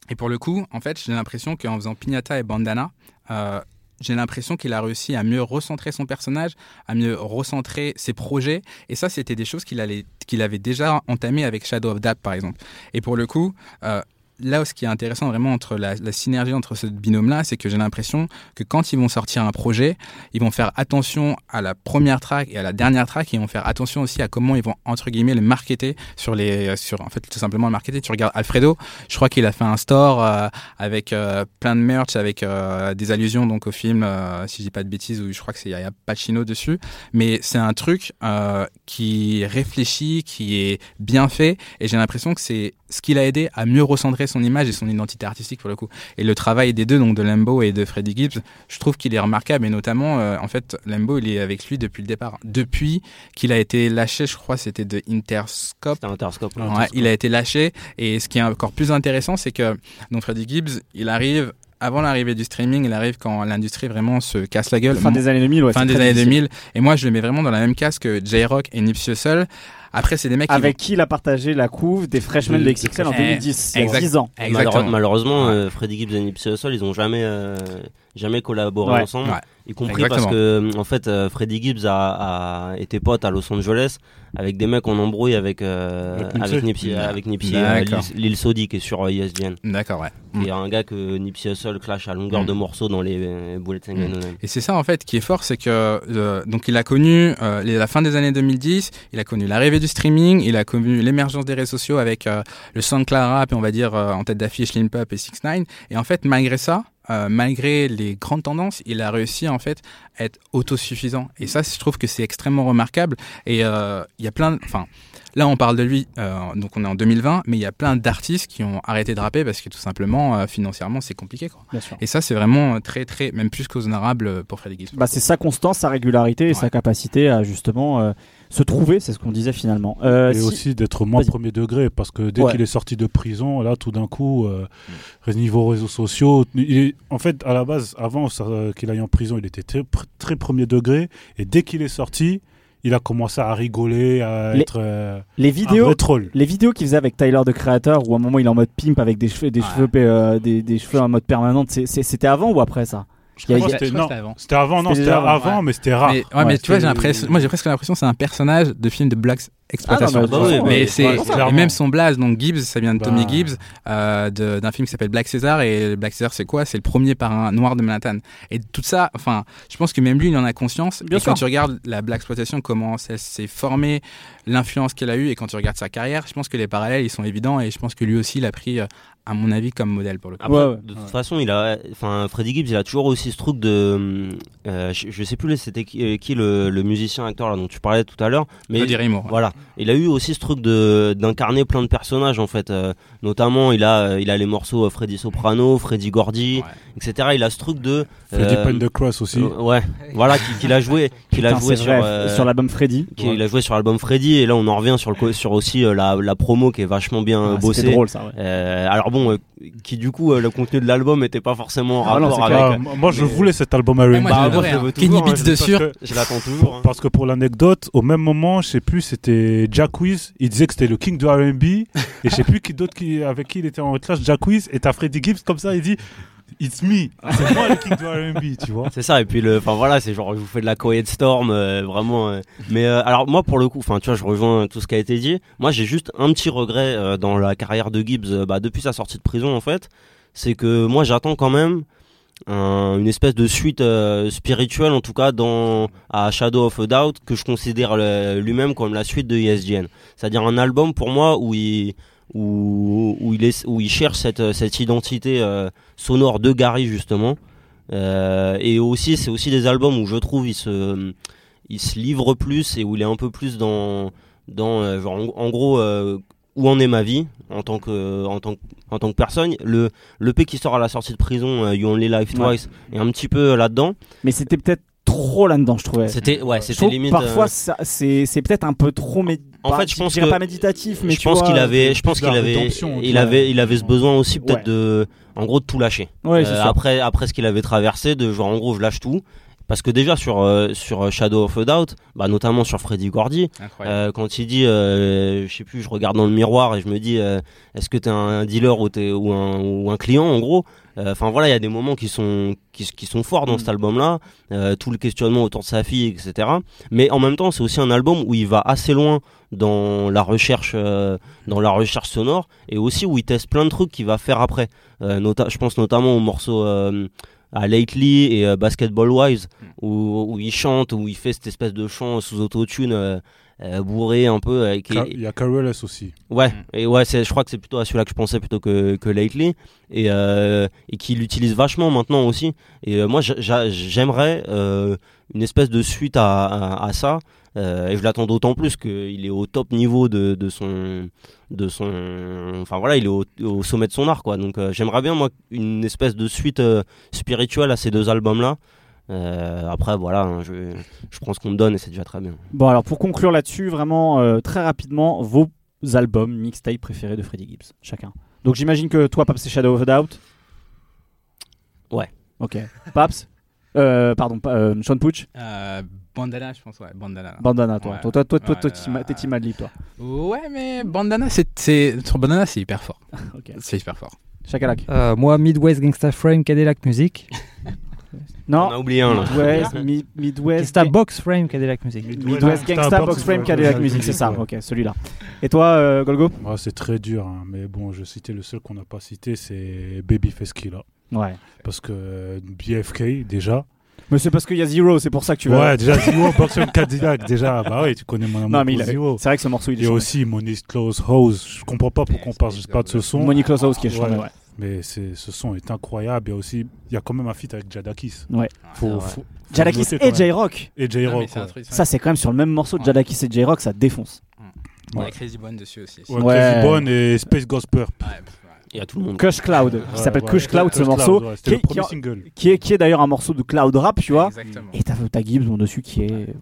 Et pour le coup, en fait, j'ai l'impression qu'en faisant Pignata et Bandana, euh, j'ai l'impression qu'il a réussi à mieux recentrer son personnage, à mieux recentrer ses projets. Et ça, c'était des choses qu'il avait déjà entamées avec Shadow of Doubt, par exemple. Et pour le coup, euh, là, ce qui est intéressant vraiment entre la, synergie entre ce binôme-là, c'est que j'ai l'impression que quand ils vont sortir un projet, ils vont faire attention à la première track et à la dernière track, et ils vont faire attention aussi à comment ils vont entre guillemets le marketer sur les, sur en fait tout simplement le marketer. Tu regardes Alfredo, je crois qu'il a fait un store euh, avec euh, plein de merch, avec euh, des allusions donc au film, euh, si je dis pas de bêtises, où je crois que c'est y a Pacino dessus, mais c'est un truc euh, qui réfléchit, qui est bien fait, et j'ai l'impression que c'est ce qui l'a aidé à mieux recentrer son image et son identité artistique pour le coup. Et le travail des deux, donc de Lembo et de Freddie Gibbs, je trouve qu'il est remarquable et notamment, euh, en fait, Lembo, il est avec lui depuis le départ. Depuis qu'il a été lâché, je crois, c'était de Interscope. C'était Interscope. Ouais, il a été lâché. Et ce qui est encore plus intéressant, c'est que donc Freddie Gibbs, il arrive avant l'arrivée du streaming, il arrive quand l'industrie vraiment se casse la gueule. Fin des années 2000, ouais. fin des années difficile. 2000. Et moi, je le mets vraiment dans la même case que J-Rock et Nipsey Hussle. Après, c'est des mecs qui Avec qui il a partagé la couve des freshmen de XXL en Eh, 2010, il y a exact. 10 ans. malheureusement, Ouais. euh, Freddie Gibbs et Nipsey Hussle, ils ont jamais, euh, jamais collaboré Ouais. ensemble. Y compris Exactement. parce que, en fait, euh, Freddie Gibbs a, a été pote à Los Angeles avec des mecs en embrouille avec, euh, Avec Nipsey. avec Nipsey, euh. Lil, Sodi qui est sur euh, ESPN. D'accord, ouais. Qui est un gars que Nipsey Hussle clash à longueur Mm. de morceaux dans les euh, Bullets and Mm. Et c'est ça en fait qui est fort, c'est que euh, donc il a connu euh, les- la fin des années 2010, il a connu l'arrivée du streaming, il a connu l'émergence des réseaux sociaux avec euh, le SoundCloud rap et on va dire euh, en tête d'affiche Lil Pup et 6 9 Et en fait malgré ça, euh, malgré les grandes tendances, il a réussi en fait à être autosuffisant. Et ça, je trouve que c'est extrêmement remarquable. Et euh, il y a plein, enfin. Là, on parle de lui, euh, donc on est en 2020, mais il y a plein d'artistes qui ont arrêté de rapper parce que tout simplement, financièrement, c'est compliqué. Quoi. Et ça, c'est vraiment très, très, même plus qu'honorable pour Freddie Gibbs. Bah, c'est sa constance, sa régularité et sa capacité à justement se trouver, c'est ce qu'on disait finalement. Euh, et si- aussi d'être moins premier degré parce que dès Ouais. qu'il est sorti de prison là tout d'un coup euh, niveau réseaux sociaux il est- en fait à la base avant euh, qu'il aille en prison il était très, pr- très premier degré et dès qu'il est sorti il a commencé à rigoler à Les- être euh, les un vidéos, vrai troll. les vidéos qu'il faisait avec Tyler de Creator, où à un moment il est en mode pimp avec des cheveux, des cheveux, euh, des, des cheveux en mode permanente, c'était avant ou après ça? C'était- avant. c'était avant non C'était avant, avant ouais. mais c'était rare Mais, ouais, mais tu vois, j'ai l'impression, moi j'ai presque l'impression que c'est un personnage de film de Black Exploitation. Ah non, mais mais c'est même son blaze, donc Gibbs, ça vient de Bah. Tommy Gibbs, euh, de- d'un film qui s'appelle Black César. Et Black César, c'est quoi? C'est le premier par un noir de Manhattan. Et tout ça, enfin, je pense que même lui, il en a conscience. Bien et sûr. quand tu regardes la Black Exploitation, comment elle s'est formée, l'influence qu'elle a eue, et quand tu regardes sa carrière, je pense que les parallèles, ils sont évidents. Et je pense que lui aussi, il a pris, euh, à mon avis, comme modèle pour le coup. Après, Ouais, ouais. de toute façon, il a, enfin, Freddie Gibbs, il a toujours aussi ce truc de, euh, je, je sais plus c'était qui, euh, qui le, le musicien acteur là dont tu parlais tout à l'heure, mais ouais. voilà, il a eu aussi ce truc de d'incarner plein de personnages en fait. euh, notamment, il a, il a les morceaux euh, Freddy Soprano, Freddy Gordy, etc. Il a ce truc de Freddy euh, Pendergrass aussi euh, ouais, voilà, qu'il qu'il a joué, qu'il a joué sur euh, sur l'album Freddy. qui- Il a joué sur l'album Freddy et là on en revient sur le sur aussi euh, la, la promo qui est vachement bien euh, Ah, bossée. C'était drôle ça, ouais. Euh, alors bon, euh, qui du coup euh, le contenu de l'album était pas forcément en Ah non, rapport c'est avec. euh, moi je mais- voulais cet album j'ai Bah, hein. Kenny Beats hein, je- l'attends toujours. hein. Parce que pour l'anecdote, au même moment, je sais plus, c'était Jack Wiz. Il disait que c'était le king du R&B. et je sais plus qui d'autre qui, avec qui il était en clash. Jack Wiz. Et t'as Freddie Gibbs comme ça, il dit It's me. C'est moi le king du R&B, tu vois. C'est ça, et puis le, enfin voilà, c'est genre je vous fais de la Quiet Storm, euh, vraiment. euh. mais euh, alors moi pour le coup, enfin tu vois, je rejoins tout ce qui a été dit. Moi j'ai juste un petit regret dans la carrière de Gibbs, bah, depuis sa sortie de prison en fait, c'est que moi j'attends quand même un- une espèce de suite spirituelle en tout cas dans à Shadow of a Doubt que je considère lui-même comme la suite de ESGN. C'est-à-dire un album pour moi où il où, où il est où il cherche cette cette identité euh, sonore de Gary justement. Euh, et aussi, c'est aussi des albums où je trouve il se, il se livre plus et où il est un peu plus dans, dans euh, genre en, en gros euh, où en est ma vie en tant que, en tant en tant que personne. Le, le P qui sort à la sortie de prison, You Only Live Twice, est un petit peu là-dedans. Mais c'était peut-être trop là-dedans, je trouvais. C'était, ouais, c'était limite. Parfois, c'est peut-être un peu trop. médi- En pas- fait, je pense que- pas méditatif, mais je pense qu'il avait, euh, je pense qu'il avait, il avait, il avait ce besoin aussi peut-être Ouais. de, en gros, de tout lâcher. Ouais, Euh, après, après ce qu'il avait traversé, de genre en gros, je lâche tout. Parce que déjà sur euh, sur Shadow of a Doubt, bah notamment sur Freddy Gordy, euh, quand il dit, euh, je sais plus, je regarde dans le miroir et je me dis, euh, est-ce que t'es un dealer ou, t'es, ou, un, ou un client en gros? Euh, Enfin voilà, il y a des moments qui sont qui, qui sont forts dans Mm. cet album-là, euh, tout le questionnement autour de sa fille, etc. Mais en même temps, c'est aussi un album où il va assez loin dans la recherche, euh, dans la recherche sonore, et aussi où il teste plein de trucs qu'il va faire après. Euh, je pense notamment au morceau euh, à Lately et euh, Basketball Wives, où, où il chante, où il fait cette espèce de chant sous autotune. Euh, bourré un peu avec Il y a Careless aussi. Ouais, et ouais, je crois que c'est plutôt à celui-là que je pensais plutôt que, que Lately, et, euh, et qu'il utilise vachement maintenant aussi. Et euh, moi, j'a- j'a- j'aimerais euh, une espèce de suite à, à, à ça, euh, et je l'attends d'autant plus qu'il est au top niveau de, de son, de son, enfin voilà, il est au, au sommet de son art, quoi. Donc euh, j'aimerais bien moi une espèce de suite euh, spirituelle à ces deux albums-là. Euh, après, voilà, hein, je, je prends ce qu'on me donne et c'est déjà très bien. Bon, alors pour conclure là-dessus, vraiment euh, très rapidement, vos albums, mixtape préférés de Freddie Gibbs, chacun. Donc j'imagine que toi, Paps, c'est Shadow of a Doubt? Ouais. Ok. Paps? Euh, Pardon, pa- euh, Sean Pooch? Euh, Bandana, je pense, ouais, Bandana. Bandana, toi. Ouais. Toi, toi, toi, toi, Ouais, toi, t'es team Adlib, toi. Ouais, mais Bandana, c'est, sur Bandana, c'est hyper fort. [LAUGHS] Ok. C'est hyper fort. Chakalak. Euh, moi, Midwest Gangsta Frame, Cadillac Music. [LAUGHS] Non. On a oublié un là. Midwest, [LAUGHS] Mi- Midwest. Gangsta Box Frame, Cadillac Music. Midwest Gangsta Box Frame Cadillac Music, c'est ça. Ok, celui-là. Et toi, euh, Golgo? Moi, c'est très dur, hein, mais bon, je citais le seul qu'on n'a pas cité, c'est Babyface Killa. Ouais. Parce que euh, BFK, déjà. Mais c'est parce qu'il y a Zero, c'est pour ça que tu vas. Ouais, déjà, Zero, [LAUGHS] Boxing Cadillac, déjà. Bah oui, tu connais mon amour Non, mais pour il a- Zero. c'est vrai que ce morceau, il est Et chambé. aussi Money's Close House. Je comprends pas pourquoi on parle pas de ce son. Money Close House qui est chambé, ouais. Mais c'est, ce son est incroyable. Il y a aussi, il y a quand même un feat avec Jadakis. Ouais. Faut, Ouais. faut- faut Jadakis et. J-Rock. Et J-Rock. ouais. Ça, c'est quand même sur le même morceau de Ouais. Jadakis et J-Rock, ça défonce. Il y a Ouais. Crazy Bone dessus aussi. Ouais, Ouais. Crazy Bone et Space Ghost Purp. Il y a tout le monde. Kush Cloud, qui Ouais, s'appelle ouais. Kush Cloud, ce morceau, ouais, qui est, qui premier est- single. qui est, qui est d'ailleurs un morceau de cloud rap, tu vois. Exactement. Et t'as t'as Gibbs dessus qui est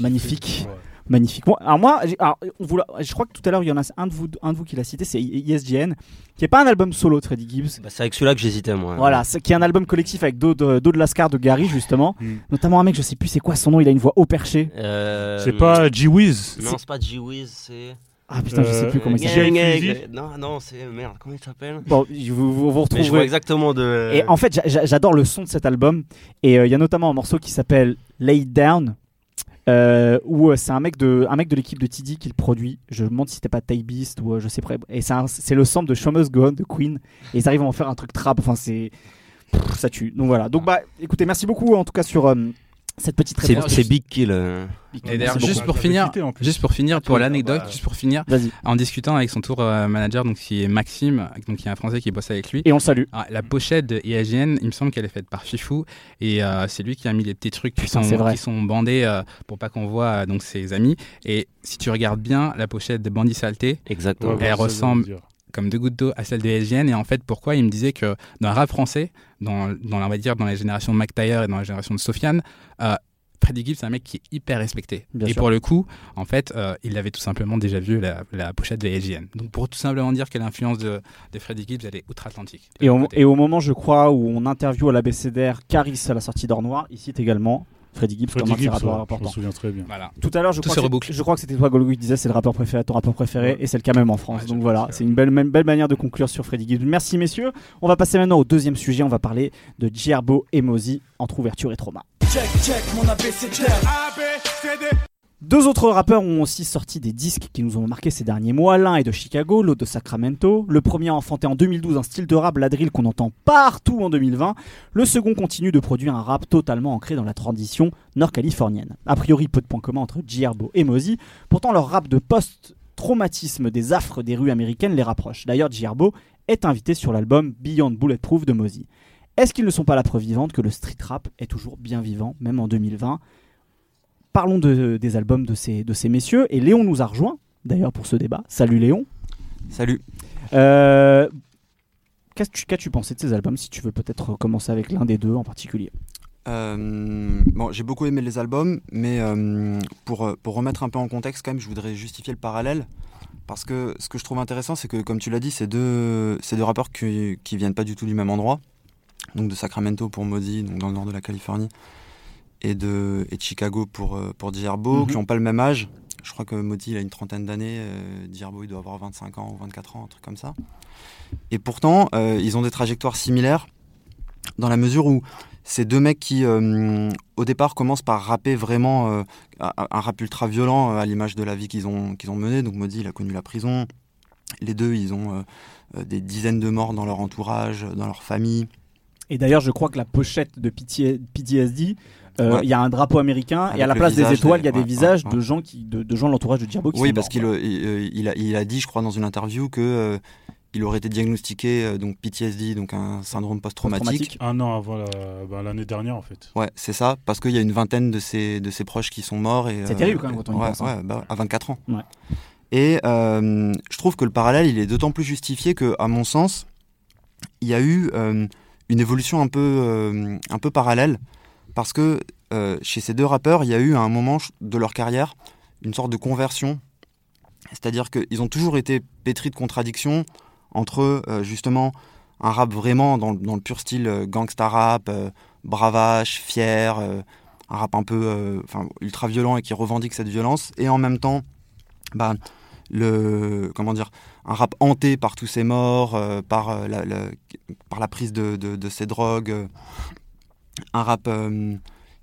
magnifique. Ouais. Magnifique. Moi, alors moi, alors, vous je crois que tout à l'heure, il y en a un de vous, un de vous qui l'a cité, c'est ISGN, qui est pas un album solo de Freddie Gibbs. Bah, c'est avec celui-là que j'hésitais moi. Voilà, c'est- qui est un album collectif avec Do de, Lascar de Gary, justement. [LAUGHS] Mm. Notamment un mec, je sais plus c'est quoi son nom, il a une voix haut perché. Euh, C'est pas G-Wiz Non, c'est pas G-Wiz, c'est. Ah putain, je sais plus comment il Euh, s'appelle. Non, non, c'est. Merde, comment il s'appelle Bon, vous, vous, vous Mais je vois retrouverez. exactement de. Et en fait, j'a- j'a- j'adore le son de cet album. Et euh, il y a notamment un morceau qui s'appelle Lay It Down. Euh, euh, c'est un mec de un mec de l'équipe de TD qui le produit. Je me demande si c'était pas Ty Beast ou euh, je sais pas. Et c'est le sample de Show Must Go On de Queen. Et ils arrivent à en faire un truc trap. Enfin, c'est ça tue. Donc voilà. Donc bah, écoutez, merci beaucoup en tout cas sur euh, cette petite C'est réponse. c'est Big Kill. euh. Et d'ailleurs, Merci juste pour finir, juste pour finir, pour Oui, l'anecdote, bah, juste pour finir, en discutant avec son tour euh, manager, donc qui est Maxime, donc il y a un Français qui bosse avec lui. Et on le salue. Ah, la pochette de IAGN, il me semble qu'elle est faite par Fifou et euh, c'est lui qui a mis les petits trucs qui, Putain, sont, qui sont bandés euh, pour pas qu'on voit euh, donc ses amis. Et si tu regardes bien la pochette de Bandit Saleté, Exactement. Elle ouais, ressemble- comme deux gouttes d'eau à celle de IAGN. Et en fait, pourquoi Il me disait que dans le rap français, dans, dans on va dire dans la génération de McTyre et dans la génération de Sofiane, euh, Freddie Gibbs, c'est un mec qui est hyper respecté. Bien et sûr. pour le coup, en fait, euh, il avait tout simplement déjà vu la, la pochette de IAGN. Donc pour tout simplement dire que l'influence de, de Freddie Gibbs, elle est outre-Atlantique. Et au, et au moment, je crois, où on interview à l'ABCDR Caris à la sortie d'Or Noir, il cite également Freddie Gibbs comme un de ses Gibbs, rappeurs ouais, je m'en souviens très bien. Voilà. Tout à l'heure, je, Tout crois que- reboucle. je crois que c'était toi, Golgo, qui disait c'est le rappeur préféré, ton rappeur préféré, Ouais. et c'est le cas même en France. Ouais, Donc voilà, c'est une belle, même belle manière de conclure sur Freddie Gibbs. Merci messieurs. On va passer maintenant au deuxième sujet. On va parler de Gierbo et Mozi entre ouverture et trauma. Check, check, mon ABCDR. Deux autres rappeurs ont aussi sorti des disques qui nous ont marqué ces derniers mois. L'un est de Chicago, l'autre de Sacramento. Le premier a enfanté en 2012 un style de rap, la drill qu'on entend partout en 2020. Le second continue de produire un rap totalement ancré dans la tradition nord-californienne. A priori, peu de points communs entre Gierbo et Mozi. Pourtant, leur rap de post-traumatisme des affres des rues américaines les rapproche. D'ailleurs, Gierbo est invité sur l'album Beyond Bulletproof de Mozi. Est-ce qu'ils ne sont pas la preuve vivante que le street rap est toujours bien vivant, même en 2020 Parlons de- des albums de ces, de ces messieurs. Et Léon nous a rejoint, d'ailleurs, pour ce débat. Salut Léon. Salut. Euh, Qu'as-tu pensé de ces albums Si tu veux peut-être commencer avec l'un des deux en particulier? Euh, bon, j'ai beaucoup aimé les albums, mais euh, pour, pour remettre un peu en contexte, quand même, je voudrais justifier le parallèle. Parce que ce que je trouve intéressant, c'est que, comme tu l'as dit, c'est deux, deux rappeurs qui, qui viennent pas du tout du même endroit. Donc de Sacramento pour Modi, donc dans le nord de la Californie, et de, et de Chicago pour, euh, pour Dierbo, Mhm. qui n'ont pas le même âge. Je crois que Modi, il a une trentaine d'années, euh, Dierbo, il doit avoir 25 ans ou 24 ans, un truc comme ça. Et pourtant, euh, ils ont des trajectoires similaires, dans la mesure où ces deux mecs qui, euh, au départ, commencent par rapper vraiment un rap ultra violent à l'image de la vie qu'ils ont, qu'ils ont menée. Donc Modi, il a connu la prison. Les deux, ils ont des dizaines de morts dans leur entourage, dans leur famille. Et d'ailleurs, je crois que la pochette de PT PTSD, il Ouais. y a un drapeau américain Avec et à la place des étoiles, il y a des- ouais, visages ouais, de gens qui, de, de gens de l'entourage de Dierbo qui oui, sont parce morts, qu'il euh, il, euh, il a, il a dit, je crois, dans une interview que euh, il aurait été diagnostiqué euh, donc PTSD, donc un syndrome post-traumatique. Un an avant la- bah, l'année dernière, en fait. Ouais, c'est ça, parce qu'il y a une vingtaine de ses, de ses proches qui sont morts. et, C'est euh, terrible quand même quand on y ouais, pense, hein. ouais, bah, à 24 ans. Ouais. Et euh, je trouve que le parallèle, il est d'autant plus justifié que, à mon sens, il y a eu euh, une évolution un peu, euh, un peu parallèle, parce que euh, chez ces deux rappeurs, il y a eu à un moment de leur carrière une sorte de conversion, c'est-à-dire qu'ils ont toujours été pétris de contradictions entre euh, justement un rap vraiment dans, le- pur style euh, gangsta rap, bravache, fier, un rap un peu ultra violent et qui revendique cette violence, et en même temps, bah, comment dire, un rap hanté par tous ces morts, par, la, prise de, ces drogues, un rap euh,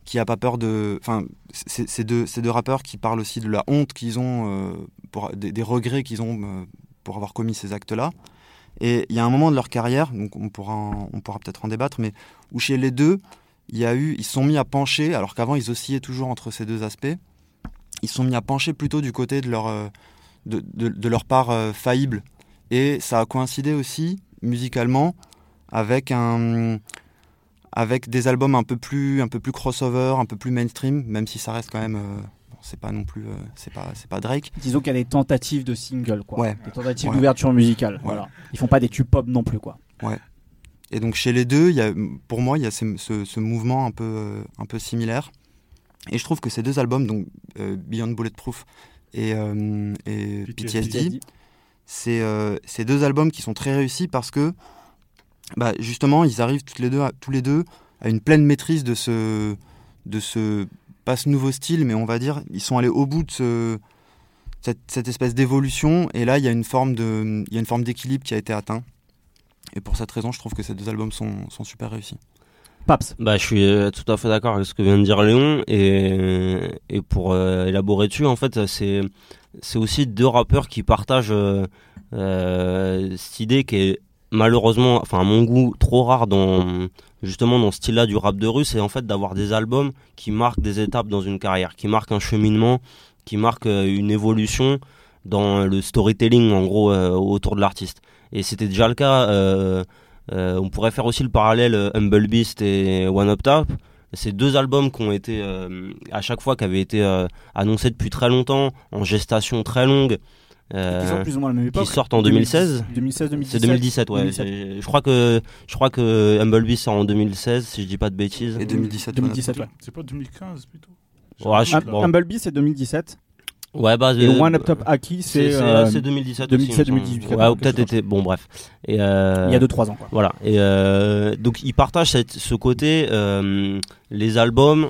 qui a pas peur de. Enfin, c'est deux, rappeurs qui parlent aussi de la honte qu'ils ont, euh, des, regrets qu'ils ont euh, pour avoir commis ces actes-là. Et il y a un moment de leur carrière, donc on pourra, peut-être en débattre, mais où chez les deux, il y a eu, ils sont mis à pencher, alors qu'avant ils oscillaient toujours entre ces deux aspects, ils se sont mis à pencher plutôt du côté de leur, de, leur part faillible. Et ça a coïncidé aussi, musicalement, avec un avec des albums un peu plus un peu plus crossover, un peu plus mainstream, même si ça reste quand même euh, bon, c'est pas non plus euh, c'est pas c'est pas Drake. Disons qu'il y a des tentatives de single, quoi. Ouais. Des tentatives Ouais. d'ouverture musicale. Ouais. Voilà. Ils font pas des tubes pop non plus, quoi. Et donc chez les deux, il y a, pour moi, il y a ce, ce- ce mouvement un peu, euh, un peu similaire. Et je trouve que ces deux albums, donc euh, Beyond Bulletproof et, euh, et PTSD. PTSD, c'est euh, ces deux albums qui sont très réussis parce que bah, justement, ils arrivent toutes les deux à- tous les deux à une pleine maîtrise de ce, de ce, pas ce nouveau style, mais on va dire, ils sont allés au bout de ce, cette, cette espèce d'évolution. Et là, il y a une forme de, il y a une forme d'équilibre qui a été atteint. Et pour cette raison, je trouve que ces deux albums sont, sont super réussis. Paps. Bah, je suis euh, tout à fait d'accord avec ce que vient de dire Léon et, et pour euh, élaborer dessus, en fait, c'est c'est aussi deux rappeurs qui partagent euh, euh, cette idée qui est malheureusement, enfin à mon goût, trop rare dans justement dans ce style-là du rap de rue, c'est en fait d'avoir des albums qui marquent des étapes dans une carrière, qui marquent un cheminement, qui marquent euh, une évolution dans le storytelling en gros euh, autour de l'artiste. Et c'était déjà le cas. euh, euh, on pourrait faire aussi le parallèle euh, Humble Beast et One Up Top. C'est deux albums qui ont été euh, à chaque fois qui avaient été annoncés depuis très longtemps, en gestation très longue. Euh, Qui sortent plus ou moins à la même époque. qui sortent en 2016 2016, 2017. c'est 2017, ouais. 2017. C'est- Je crois que je crois que Humble Beast sort en 2016, si je dis pas de bêtises. Et 2017, 2017, ouais. C'est pas 2015 plutôt Ouais, je- Hum- bon. Humblebee, c'est 2017. Ouais, bah, Et euh, One Up Top Aki, c'est. c'est c'est- euh, c'est 2017 2017, aussi, il me semble. 2018, Ouais, ou quelque peut-être bon bref. Et euh, Il y a 2-3 ans, quoi. Voilà. Et euh, donc ils partagent cette- ce côté euh, les albums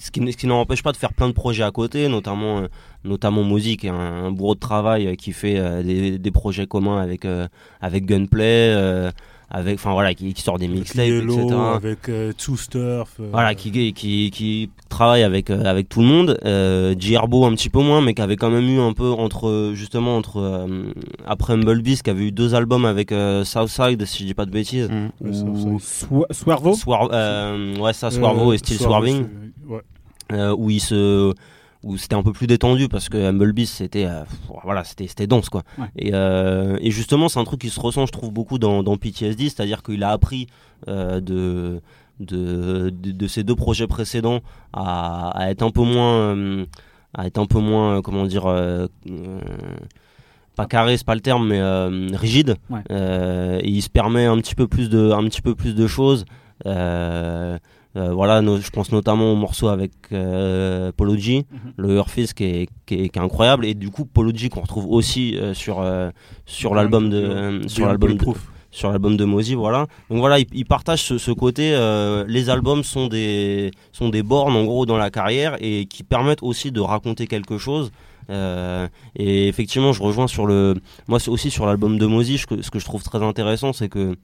ce qui, n'empêche pas de faire plein de projets à côté, notamment, euh, notamment Mozi, un, un bourreau de travail euh, qui fait euh, des, des projets communs avec, avec Gunplay, avec, enfin voilà, qui, qui sort des mixtapes, etc. avec euh, Two Stuff. euh, Voilà, qui, qui, qui travaille avec, euh, avec tout le monde. Euh, Gierbo un petit peu moins, mais qui avait quand même eu un peu entre, justement, entre, euh, après Humble Beast, qui avait eu deux albums avec euh, Southside, si je dis pas de bêtises. Mm. ouais, ça, Ou- Swervo? Swar- euh, ouais, ça, Swarvo euh, et Still Swervo, Swerving, Ouais. euh, où il se, où c'était un peu plus détendu parce que Humble c'était, euh, voilà, c'était, c'était dense quoi. Ouais. Et, euh, et justement, c'est un truc qui se ressent, je trouve, beaucoup dans, dans PTSD, c'est-à-dire qu'il a appris euh, de, de, de, de ses deux projets précédents à, à être un peu moins, à être un peu moins, comment dire. pas carré, c'est pas le terme, mais rigide. Ouais. Et il se permet un petit peu plus de, un petit peu plus de choses. Euh, euh, voilà, je pense notamment au morceau avec euh, Polo G, Mhm. le qui est, qui, est, qui est incroyable, et du coup Polo G qu'on retrouve aussi euh, sur sur, sur l'album de euh, sur l'album sur l'album de Mozi, voilà. Donc voilà, ils, ils partagent ce, ce côté. euh, les albums sont des sont des bornes en gros dans la carrière et qui permettent aussi de raconter quelque chose. Euh, et effectivement, je rejoins sur le. Moi, aussi sur l'album de Mozi. ce que je trouve très intéressant, c'est que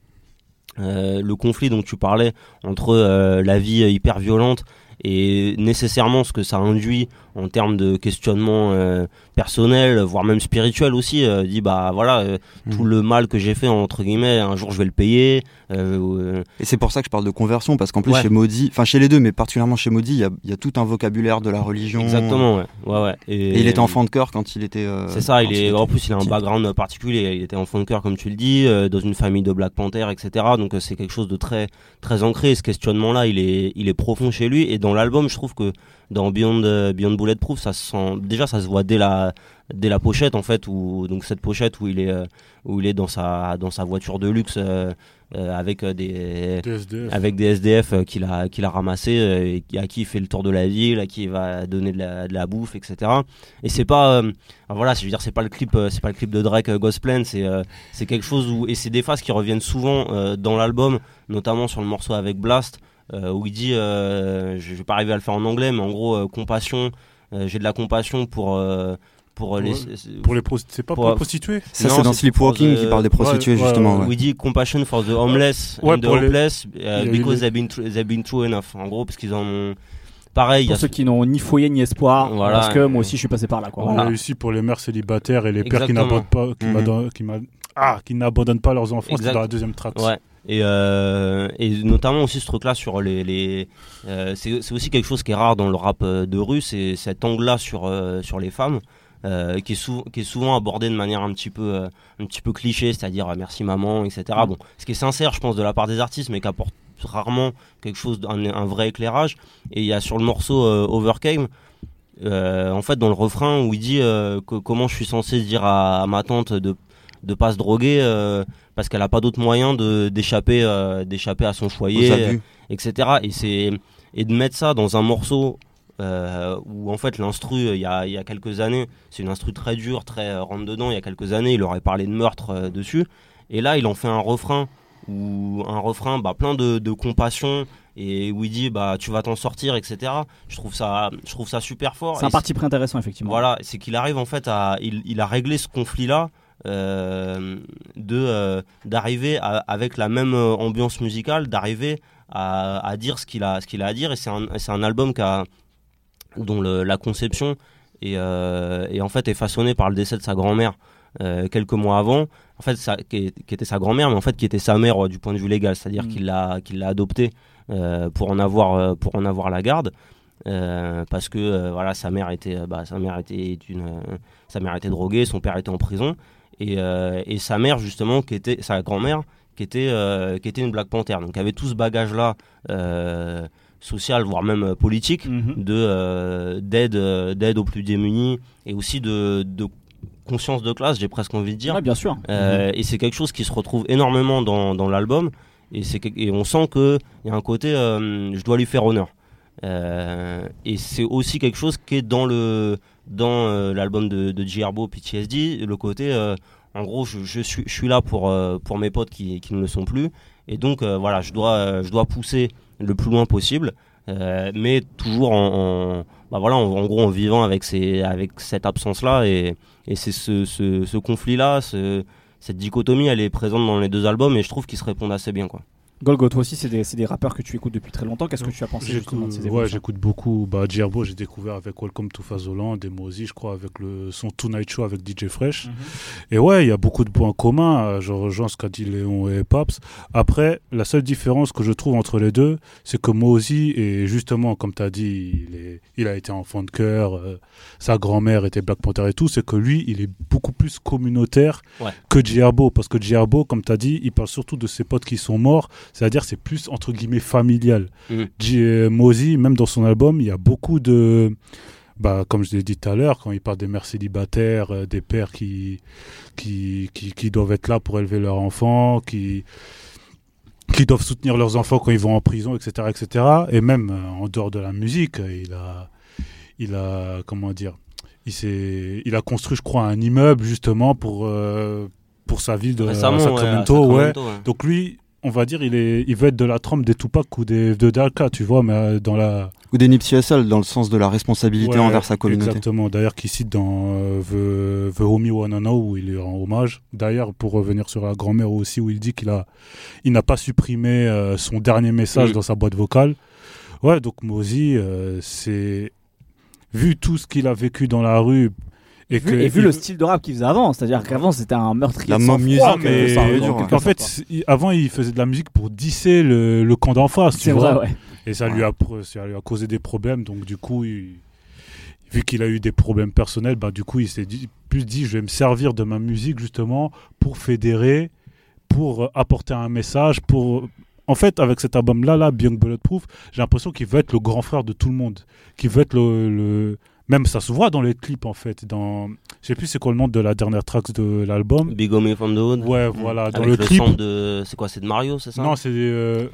euh, le conflit dont tu parlais entre euh, la vie hyper violente et nécessairement ce que ça induit en termes de questionnement euh, personnel, voire même spirituel aussi, euh, dit bah voilà, euh, tout Mhm. le mal que j'ai fait entre guillemets, un jour je vais le payer. Et c'est pour ça que je parle de conversion, parce qu'en plus, Ouais. chez Maudit, enfin chez les deux, mais particulièrement chez Maudit, il y a, il y a tout un vocabulaire de la religion. exactement, ouais, ouais, ouais. Et il était enfant de cœur quand il était. C'est ça, il est, en plus il a un background particulier, il était enfant de cœur comme tu le dis, dans une famille de Black Panther, etc. Donc c'est quelque chose de très très ancré. Et ce questionnement-là, il est il est profond chez lui. Et dans l'album, je trouve que dans Beyond euh, Beyond Bulletproof, ça se sent déjà ça se voit dès la dès la pochette en fait, où donc cette pochette où il est euh, où il est dans sa dans sa voiture de luxe euh, euh, avec euh, des DSDF. avec des SDF qu'il a qu'il a ramassé et à qui il fait le tour de la ville, à qui il va donner de la, de la bouffe, etc. Et c'est pas euh, voilà, je veux dire c'est pas le clip c'est pas le clip de Drake Gosplan, c'est euh, c'est quelque chose où et c'est des phases qui reviennent souvent euh, dans l'album, notamment sur le morceau avec Blast. Euh, où il dit, euh, je vais pas arriver à le faire en anglais, mais en gros, euh, compassion, euh, j'ai de la compassion pour. euh, pour les, Pour les c'est pas pour, Pour- les prostituées Ça, Non, c'est dans Sleepwalking the- qui parle des prostituées, ouais, justement. ouais, ouais. où il dit compassion for the homeless Ouais, and the pour les- hopeless uh, a eu because les- they've been, they've been through enough. En gros, parce qu'ils en ont. Pareil, y Pour a ceux qui n'ont ni foyer ni espoir, Voilà. parce que moi aussi je suis passé par là. Quoi. On Voilà. a réussi pour les mères célibataires et les pères qui n'abandonnent pas, qui Mhm. m'adonnent- qui m'a- ah, qui n'abandonnent pas leurs enfants. Dans la deuxième track. Ouais. Et, euh, et notamment aussi ce truc-là sur les. les euh, c'est aussi quelque chose qui est rare dans le rap euh, de rue, c'est cet angle-là sur, euh, sur les femmes. qui, est sou- qui est souvent abordé de manière un petit peu, un petit peu cliché, c'est-à-dire merci maman, etc. Bon, ce qui est sincère, je pense, de la part des artistes, mais qui apporte rarement quelque chose, un, un vrai éclairage. Et il y a sur le morceau Overcame, en fait, dans le refrain où il dit que, comment je suis censé dire à, à ma tante de de pas se droguer euh, parce qu'elle a pas d'autre moyen de d'échapper euh, d'échapper à son foyer abus. etc et c'est et de mettre ça dans un morceau euh, où en fait l'instru il y a, il y a quelques années c'est une instru très dure très euh, rentre dedans il y a quelques années il aurait parlé de meurtre euh, dessus et là il en fait un refrain ou un refrain bah, plein de, de compassion et où il dit bah tu vas t'en sortir etc je trouve ça je trouve ça super fort C'est un parti pris intéressant, effectivement. voilà, c'est qu'il arrive en fait à, il, il a réglé ce conflit-là euh, de euh, d'arriver avec la même euh, ambiance musicale, d'arriver à, à dire ce qu'il a, ce qu'il a à dire. Et c'est un, c'est un album qui a, dont le- la conception est, euh, est en fait est façonnée par le décès de sa grand-mère euh, quelques mois avant. En fait, ça, qui, était sa grand-mère, mais en fait qui était sa mère euh, du point de vue légal, c'est-à-dire Mm. qu'il l'a qu'il l'a adoptée euh, pour en avoir euh, pour en avoir la garde. Euh, parce que euh, voilà sa mère était euh, bah, sa mère était une euh, sa mère était droguée son père était en prison et, euh, et sa mère justement qui était sa grand-mère qui était euh, qui était une Black Panther donc avait tout ce bagage là social voire même euh, politique Mhm. de euh, d'aide euh, d'aide aux plus démunis et aussi de, de conscience de classe j'ai presque envie de dire Ouais, bien sûr. euh, et c'est quelque chose qui se retrouve énormément dans, dans l'album. Et, et on sent qu'il y a un côté, euh, je dois lui faire honneur. Euh, et c'est aussi quelque chose qui est dans le dans euh, l'album de, de J. PTSD, le côté, euh, en gros, je, suis, là pour, euh, pour mes potes qui, qui ne le sont plus. Et donc, voilà, je dois, je dois pousser le plus loin possible. mais toujours en, bah voilà, en, gros en vivant avec, ces, avec cette absence-là. Et, et c'est ce, ce, conflit-là, ce, cette dichotomie, elle est présente dans les deux albums et je trouve qu'ils se répondent assez bien. Quoi. Golgo, toi aussi, c'est des, des rappeurs que tu écoutes depuis très longtemps. Qu'est-ce que tu as pensé justement de ces ouais, j'écoute beaucoup. Bah, Djerbo, j'ai découvert avec Welcome to Fazoland et Mozi, je crois, avec le son Tonight Show avec DJ Fresh. Mhm. Et ouais, il y a beaucoup de points communs. euh, Je rejoins ce qu'a dit Léon et Paps. Après, la seule différence que je trouve entre les deux, c'est que Mozi est justement, comme tu as dit, il, est, il a été enfant de cœur, euh, sa grand-mère était Black Panther et tout, c'est que lui, il est beaucoup plus communautaire Ouais. que Djerbo. Parce que Djerbo, comme tu as dit, il parle surtout de ses potes qui sont morts, c'est-à-dire c'est plus entre guillemets familial. J- euh, Mozi, même dans son album, il y a beaucoup de bah, comme je l'ai dit tout à l'heure, quand il parle des mères célibataires, euh, des pères qui, qui, qui, qui doivent être là pour élever leurs enfants, qui, qui doivent soutenir leurs enfants quand ils vont en prison, etc. etc. Et même euh, en dehors de la musique, il a, il a comment dire, il, il a construit, je crois, un immeuble justement pour, euh, pour sa ville de ouais. Sacramento, ouais. Donc lui, on va dire, il, est, il veut être de la trempe des Tupac ou des, de Dalka, tu vois, mais euh, dans la, Ou des Nipsey Hussle dans le sens de la responsabilité Ouais, envers sa communauté. Exactement. D'ailleurs, qui cite dans euh, The, The Homie Know où il lui rend hommage. D'ailleurs, pour revenir sur la grand-mère aussi, où il dit qu'il a, il n'a pas supprimé euh, son dernier message Mm. dans sa boîte vocale. Ouais, donc Mozi, euh, c'est vu tout ce qu'il a vécu dans la rue et, que Vu- et vu il- le style de rap qu'il faisait avant, c'est-à-dire qu'avant c'était un meurtrier La en quelque mais- en fait, il- avant, il faisait de la musique pour disser le, le camp d'en face, tu c'est vois. vrai, ouais. Et ça, lui a, pr- ça lui a causé des problèmes. Donc, du coup, il- vu qu'il a eu des problèmes personnels, bah, du coup, il s'est dit, plus dit je vais me servir de ma musique justement pour fédérer, pour euh, apporter un message. pour En fait, avec cet album-là, là, Beyond Bulletproof, j'ai l'impression qu'il veut être le grand frère de tout le monde. Qu'il veut être le. le- Même ça se voit dans les clips, en fait. Dans... Je sais plus c'est quoi le nom de la dernière track de l'album. Big Homie from the Hood. Ouais, voilà. Dans Avec le le, clip. de. C'est quoi C'est de Mario, c'est ça? Non, c'est. euh,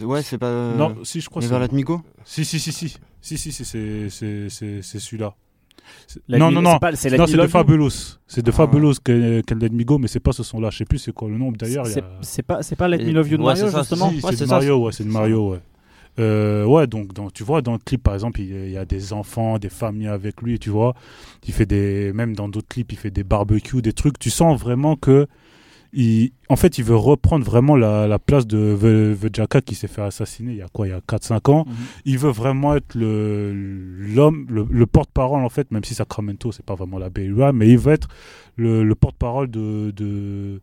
Ouais, c'est pas. Non, si, je crois que Never c'est. Let Me Go Si, si, si, si. Si, si, si, c'est, c'est, c'est, c'est celui-là. Non, Me- non, non. c'est de. Fabulous. C'est de Ah. Fabulous qu'elle Let Me Go, mais c'est pas ce son-là. Je sais plus c'est quoi le nom. D'ailleurs, C'est pas, c'est pas Let Me Love You de Mario, justement c'est Mario, ouais, c'est de Mario, ouais. Euh, ouais, donc dans, tu vois, dans le clip, par exemple, il, y a des enfants, des familles avec lui, tu vois. Il fait des, même dans d'autres clips, il fait des barbecues, des trucs. Tu sens vraiment que, il, en fait, il veut reprendre vraiment la, la place de Jacka qui s'est fait assassiner il y a quoi, il y a 4-5 ans. Mhm. Il veut vraiment être le, l'homme, le, le porte-parole, en fait, même si Sacramento, c'est pas vraiment la Area, mais il veut être le, le porte-parole de, de,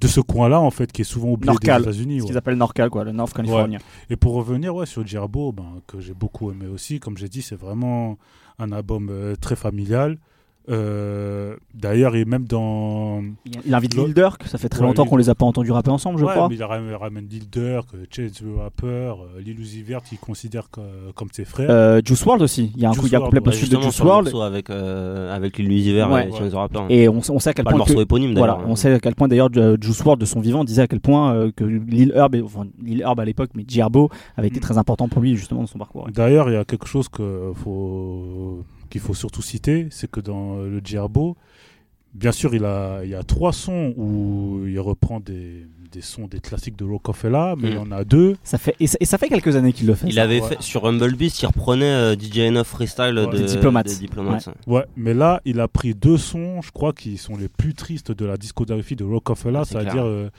de ce coin-là, en fait, qui est souvent oublié Norcal, des États-Unis. Ce ouais. qu'ils appellent Norcal, quoi, le North California. Et pour revenir ouais, sur Djerbo, ben, que j'ai beaucoup aimé aussi, comme j'ai dit, c'est vraiment un album euh, très familial. Euh, D'ailleurs, il est même dans. Il, il invite Lil Durk, ça fait très Ouais, longtemps qu'on les a pas entendus rapper ensemble, je Ouais, crois. mais il ramène, Lil Durk, euh, Chase the Rapper, euh, Lil Uzi Vert, qu'il considère co- comme ses frères. Euh, Juice WRLD aussi, il y a un, coup, il y a un possible de Juice morceau avec, euh, avec Lil Uzi Vert Ouais. et Chance the Rapper. Et on, sait- on sait à quel Pas le point. morceau que- éponyme Voilà, d'ailleurs. hein. on sait à quel point d'ailleurs Ju- Juice WRLD de son vivant disait à quel point euh, que Lil Herb, et- enfin Lil Herb à l'époque, mais Djerbo avait été Mm. très important pour lui justement dans son parcours. ouais. D'ailleurs, il y a quelque chose que faut- qu'il faut surtout citer, c'est que dans le Djerbo, bien sûr, il, a, il y a trois sons où il reprend des, des sons des classiques de Rockefeller, mais Mm. il y en a deux. Ça fait et ça, et ça fait quelques années qu'il le fait. Il ça. avait ouais. fait sur Humble Beast, il reprenait euh, DJ NF Freestyle Ouais. de, Des Diplomates. des Diplomates. Ouais, mais là, il a pris deux sons, je crois, qui sont les plus tristes de la discographie de Rockefeller, C'est c'est-à-dire euh,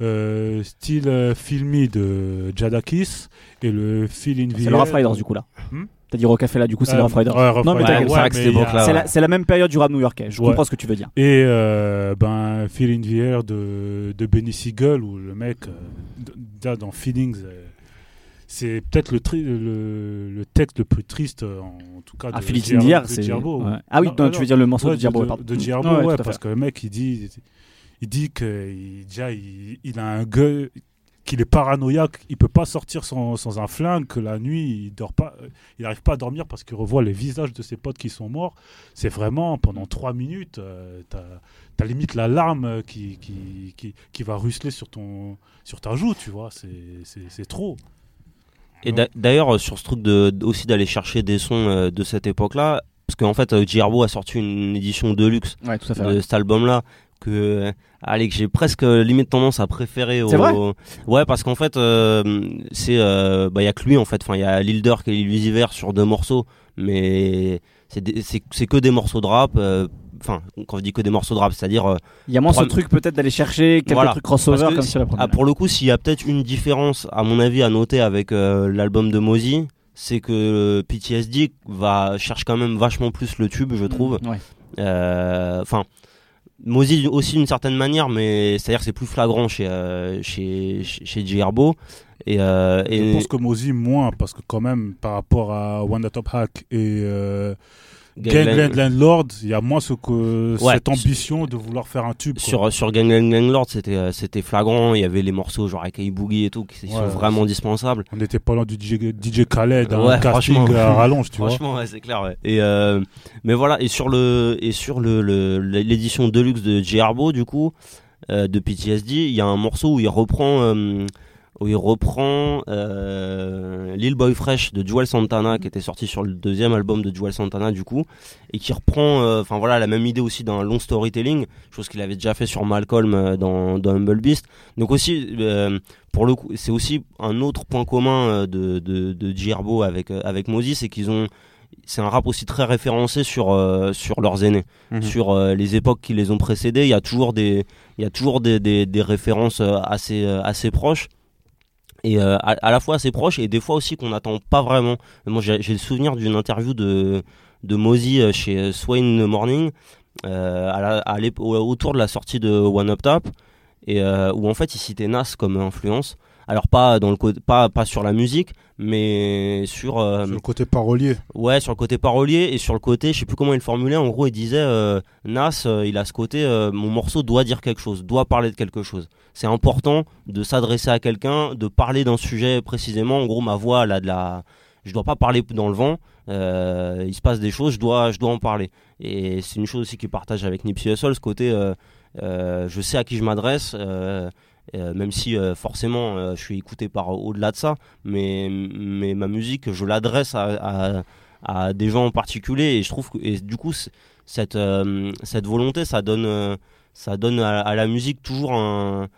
euh, Still euh, Feel Me de Jadakis et le Feel in the C'est le Rough Air. Riders du coup là. Hmm? T'as dit Rockefeller du coup c'est Euh, le Rough Riders. ouais, Rough Non, mais c'est a- ouais. la, c'est la même période du rap new-yorkais. Je Ouais. comprends ce que tu veux dire. Et euh, ben, Feel in the Air de, de Benny Siegel, où le mec, euh, d- déjà dans Feelings, euh, c'est peut-être le, le, le texte le plus triste, euh, en, tout cas, de Ah, Philippe Djer- Indier, de c'est. Djerbo. ouais. Ah oui, Non, non, non, tu veux dire le morceau Ouais, de Djerbo. de, pardon. de Djerbo, Ouais, ouais, ouais, parce que le mec, il dit, il dit que il, déjà, il, il a un gueule, qu'il est paranoïaque, il peut pas sortir sans, sans un flingue, que la nuit, il dort pas, il arrive pas à dormir parce qu'il revoit les visages de ses potes qui sont morts. C'est vraiment, pendant trois minutes, euh, t'as as limite la larme qui, qui, qui, qui va ruisseler sur, ton, sur ta joue, tu vois, c'est- c'est c'est trop. Et d'a- d'ailleurs, sur ce truc de, aussi d'aller chercher des sons euh, de cette époque-là, parce qu'en fait, euh, Djerbo a sorti une édition de luxe Ouais, tout à fait. de ouais. cet album-là que, euh, allez, que j'ai presque euh, limite tendance à préférer. Au... Vrai Ouais, parce qu'en fait, euh, c'est, euh, bah, il y a que lui en fait. Enfin, il y a Lil Durk et Lil sur deux morceaux, mais c'est c'est que des morceaux de rap. euh, Enfin, quand je dis que des morceaux de rap, c'est-à-dire euh, Il y a moins ce truc peut-être d'aller chercher quelques Voilà. trucs crossover que comme si- ça la première. Ah, pour le coup, s'il y a peut-être une différence, à mon avis, à noter avec euh, l'album de Mozy, c'est que PTSD va cherche quand même vachement plus le tube, je trouve. Ouais. Euh, Mozy aussi d'une certaine manière, mais c'est-à-dire que c'est plus flagrant chez euh, chez chez, euh, Je pense que Mozy moins, parce que quand même, par rapport à One Top Hack et euh, Gangland Landlord, il y a moins ce que, Ouais. cette ambition de vouloir faire un tube. quoi. Sur, sur Gang Gang Gang Lord, c'était euh, c'était flagrant. Il y avait les morceaux genre avec Boogie et tout qui sont vraiment dispensables. On n'était pas loin du DJ, DJ Khaled, un Ouais, casting franchement. à rallonge, tu vois. Franchement, c'est clair. Ouais. Et euh, mais voilà. Et sur le et sur le l'édition deluxe de J-Arbo, du coup, euh, de PTSD, il y a un morceau où il reprend euh, où il reprend euh, Lil Boy Fresh de Joel Santana qui était sorti sur le deuxième album de Joel Santana du coup et qui reprend euh, enfin voilà la même idée aussi d'un long storytelling chose qu'il avait déjà fait sur Malcolm euh, dans, dans Humble Beast. Donc aussi euh, pour le coup c'est aussi un autre point commun de de, de avec avec c'est qu'ils ont c'est un rap aussi très référencé sur euh, sur leurs aînés Mhm. sur euh, les époques qui les ont précédés il y a toujours des il y a toujours des, des, des références assez assez proches et euh, à, la fois assez proches et des fois aussi qu'on n'attend pas vraiment. Moi j'ai le souvenir d'une interview de de euh, chez Swain Morning euh, à autour de la sortie de One Up Top. Et euh, où en fait il citait Nas comme influence alors pas dans le pas pas sur la musique mais sur euh, Sur le côté parolier. Ouais, sur le côté parolier et sur le côté, je sais plus comment il le formulait. En gros, il disait euh, Nas, euh, il a ce côté, mon morceau doit dire quelque chose, doit parler de quelque chose. C'est important de s'adresser à quelqu'un, de parler d'un sujet précisément. En gros, ma voix, là, de la, je dois pas parler dans le vent. euh, il se passe des choses, je dois, je dois en parler. Et c'est une chose aussi qu'il partage avec Nipsey Hussle, ce côté, euh, euh, je sais à qui je m'adresse. Euh, même si euh, forcément euh, je suis écouté par au-delà de ça, mais, mais ma musique, je l'adresse à, à, des gens en particulier et je trouve que et du coup cette, cette volonté, ça donne, ça donne à, la musique toujours un,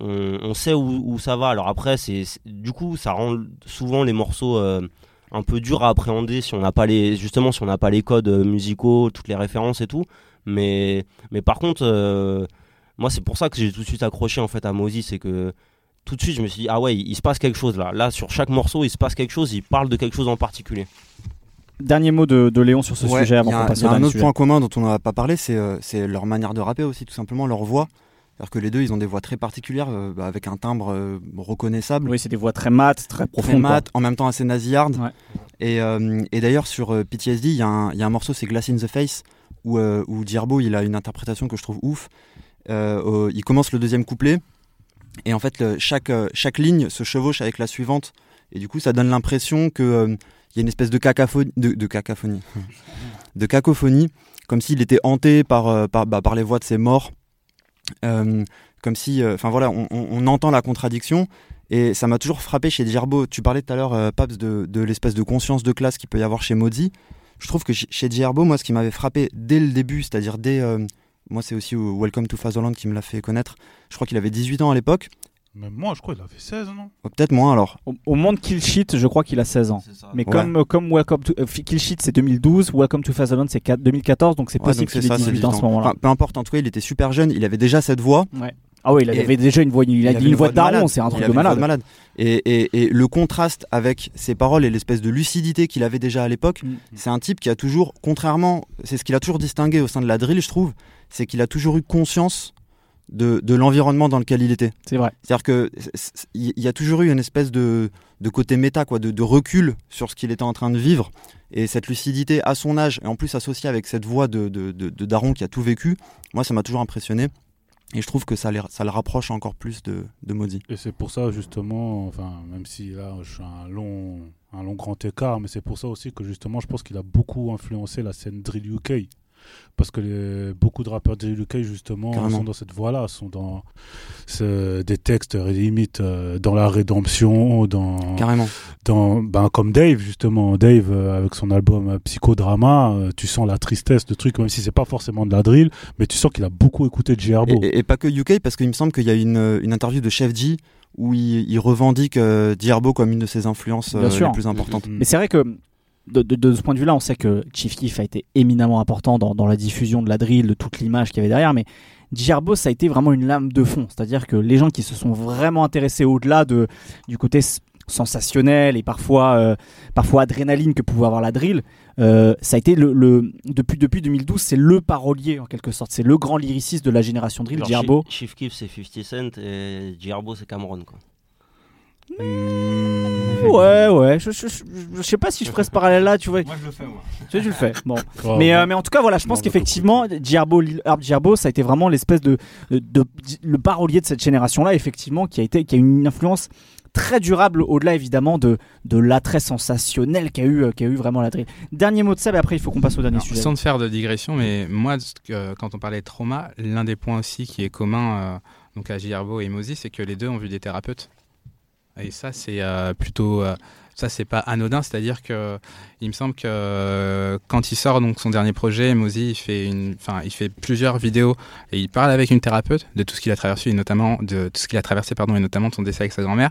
on, sait où, où ça va. Alors après, c'est du coup, ça rend souvent les morceaux un peu durs à appréhender si on n'a pas les justement si on n'a pas les codes musicaux, toutes les références et tout. Mais mais par contre, moi c'est pour ça que j'ai tout de suite accroché en fait à Mozy, c'est que tout de suite je me suis dit ah ouais il, il se passe quelque chose là. Là sur chaque morceau il se passe quelque chose, il parle de quelque chose en particulier. Dernier mot de, de Léon sur ce Ouais, sujet avant qu'on passe il y a au un dernier autre sujet. point commun dont on n'a pas parlé, c'est euh, c'est leur manière de rapper aussi, tout simplement, leur voix. C'est-à-dire que les deux, ils ont des voix très particulières, euh, bah, avec un timbre euh, reconnaissable. Oui, c'est des voix très mates, très très profondes. quoi. mat, en même temps assez nasillarde. Ouais. Et, euh, et d'ailleurs, sur euh, PTSD, il y, a un- il y a un morceau, c'est Glass in the Face, où, euh, où Djerbo, il a une interprétation que je trouve ouf. Euh, il commence le deuxième couplet, et en fait, chaque, euh, chaque ligne se chevauche avec la suivante. Et du coup, ça donne l'impression que euh, y a une espèce de cacophonie, de, cacophonie, [LAUGHS] de cacophonie, comme s'il était hanté par, bah, par les voix de ses morts. Comme si, enfin voilà, on, entend la contradiction. Et ça m'a toujours frappé chez Djerbo. Tu parlais tout à l'heure, Paps, de, l'espèce de conscience de classe qu'il peut y avoir chez Modi. Je trouve que ch- chez Djerbo, moi, ce qui m'avait frappé dès le début, c'est-à-dire dès. Euh, moi, c'est aussi euh, Welcome to Fatherland qui me l'a fait connaître. Je crois qu'il avait 18 ans à l'époque. Même moi, je crois qu'il avait 16, non? Oh, Peut-être moins alors. Au, au monde Kill Shit, je crois qu'il a 16 ans. Mais Ouais. comme, comme Welcome to euh, Kill Shit, c'est 2012, Welcome to Fatherland, c'est 4 2014, donc c'est Ouais, possible qu'il ait ça, c'est 18 ans à ce 18 ans. moment-là. Enfin, peu importe, en tout cas, il était super jeune. Il avait déjà cette voix. Ah oui, il Et- avait déjà une voix, il, a dit une voix de daron, c'est un truc de malade. Et, et- et le contraste avec ses paroles et l'espèce de lucidité qu'il avait déjà à l'époque, Mm. c'est un type qui a toujours, contrairement, c'est ce qu'il a toujours distingué au sein de la drill, je trouve, c'est qu'il a toujours eu conscience de, de l'environnement dans lequel il était. C'est vrai. C'est-à-dire que c'est- c'est- il y a toujours eu une espèce de, de côté méta, quoi, de, de recul sur ce qu'il était en train de vivre. Et cette lucidité à son âge, et en plus associée avec cette voix de, de, de- de Daron qui a tout vécu, moi ça m'a toujours impressionné. Et je trouve que ça, le rapproche encore plus de, de Modi. Et c'est pour ça, justement, enfin, même si là, je suis un long, un long grand écart, mais c'est pour ça aussi que, justement, je pense qu'il a beaucoup influencé la scène drill UK. Parce que les- beaucoup de rappeurs drill UK, justement, Carrément. sont dans cette voie-là, sont dans ce- des textes limite euh, dans la rédemption, dans, Carrément. dans ben, comme Dave, justement. Dave, euh, avec son album euh, Psychodrama, euh, tu sens la tristesse de truc, même si c'est pas forcément de la drill, mais tu sens qu'il a beaucoup écouté de Gerbo. Et, et- et pas que UK, parce qu'il me semble qu'il y a une, une interview de Chef G où il, il revendique euh, Dierbo comme une de ses influences euh, les plus importantes. Mm. Mais c'est vrai que de, de- de ce point de vue-là, on sait que Chief Keef a été éminemment important dans, dans la diffusion de la drill, de toute l'image qu'il y avait derrière, mais Djerbo, ça a été vraiment une lame de fond. C'est-à-dire que les gens qui se sont vraiment intéressés au-delà de, du côté sensationnel et parfois, euh, parfois adrénaline que pouvait avoir la drill, euh, ça a été le, le- depuis, depuis 2012, c'est le parolier en quelque sorte. C'est le grand lyriciste de la génération drill, Djerbo. Chief, Chief Keef c'est 50 Cent et Djerbo c'est Cameron quoi. Ouais, ouais, je, je, je- je sais pas si je ferais ce parallèle-là, tu vois. Moi je le fais moi. Tu vois, tu le fais. Bon. [LAUGHS] Oh, mais, euh, mais en tout cas, voilà, je pense qu'effectivement, Djerbo, Djerbo, ça a été vraiment l'espèce de, de, de- le parolier de cette génération-là, effectivement, qui a été, qui a une influence très durable au-delà évidemment de, de l'attrait sensationnel qu'a eu, euh, qu'a eu vraiment la drill. Dernier mot de ça, et après il faut qu'on passe au dernier Alors, sujet. sans te faire de digression, mais moi, quand on parlait de trauma, l'un des points aussi qui est commun euh, donc à Gierbo et Mozi, c'est que les deux ont vu des thérapeutes. Et ça, c'est euh, plutôt. Euh, ça, c'est pas anodin, c'est-à-dire que il me semble que euh, quand il sort donc son dernier projet, Mozi, il fait une, enfin, il fait plusieurs vidéos et il parle avec une thérapeute de tout ce qu'il a traversé, et notamment de tout ce qu'il a traversé, pardon, et notamment de son décès avec sa grand-mère.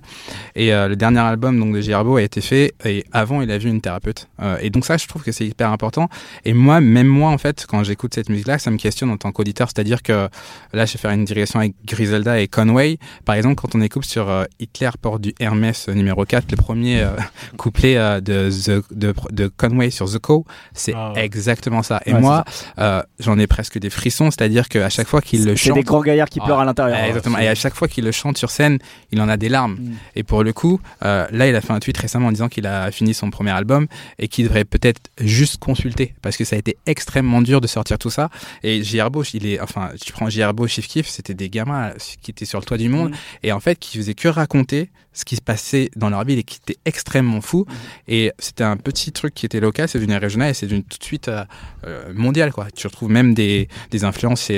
Et euh, le dernier album donc de Gierbo a été fait et avant, il a vu une thérapeute. Euh, et donc ça, je trouve que c'est hyper important. Et moi, même moi, en fait, quand j'écoute cette musique-là, ça me questionne en tant qu'auditeur. C'est-à-dire que là, je vais faire une digression avec Griselda et Conway. Par exemple, quand on écoute sur euh, Hitler porte du Hermès euh, numéro 4, le premier couplet euh, de, The- de, de Conway sur The Co, c'est Ah ouais. exactement ça. Et Ouais, moi, euh, j'en ai presque des frissons. C'est-à-dire qu'à chaque fois qu'il le C'est chante... des grands gaillards qui Ah, pleurent à l'intérieur. Exactement. Et à chaque fois qu'il le chante sur scène, il en a des larmes. Mm. Et pour le coup, euh, là, il a fait un tweet récemment en disant qu'il a fini son premier album et qu'il devrait peut-être juste consulter parce que ça a été extrêmement dur de sortir tout ça. Et JRBO, il est, enfin, tu prends JRBO, Chief c'était des gamins qui étaient sur le toit du monde Mm. et en fait qui faisaient que raconter ce qui se passait dans leur ville et qui était extrêmement extrêmement fou. Et c'était un petit truc qui était local, c'est devenu régional et c'est devenu tout de suite euh, euh, mondial. Quoi. Tu retrouves même des, des influences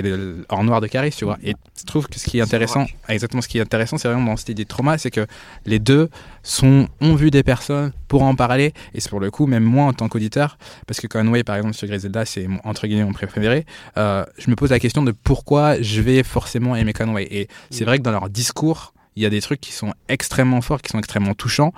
hors noir de Caris, tu vois. Et je trouve que ce qui est intéressant, exactement ce qui est intéressant, c'est vraiment dans cette idée de trauma, c'est que les deux sont, ont vu des personnes pour en parler. Et c'est pour le coup, même moi en tant qu'auditeur, parce que Conway, par exemple, sur Griselda, c'est entre guillemets mon préféré, euh, je me pose la question de pourquoi je vais forcément aimer Conway. Et c'est vrai que dans leur discours, il y a des trucs qui sont extrêmement forts, qui sont extrêmement touchants.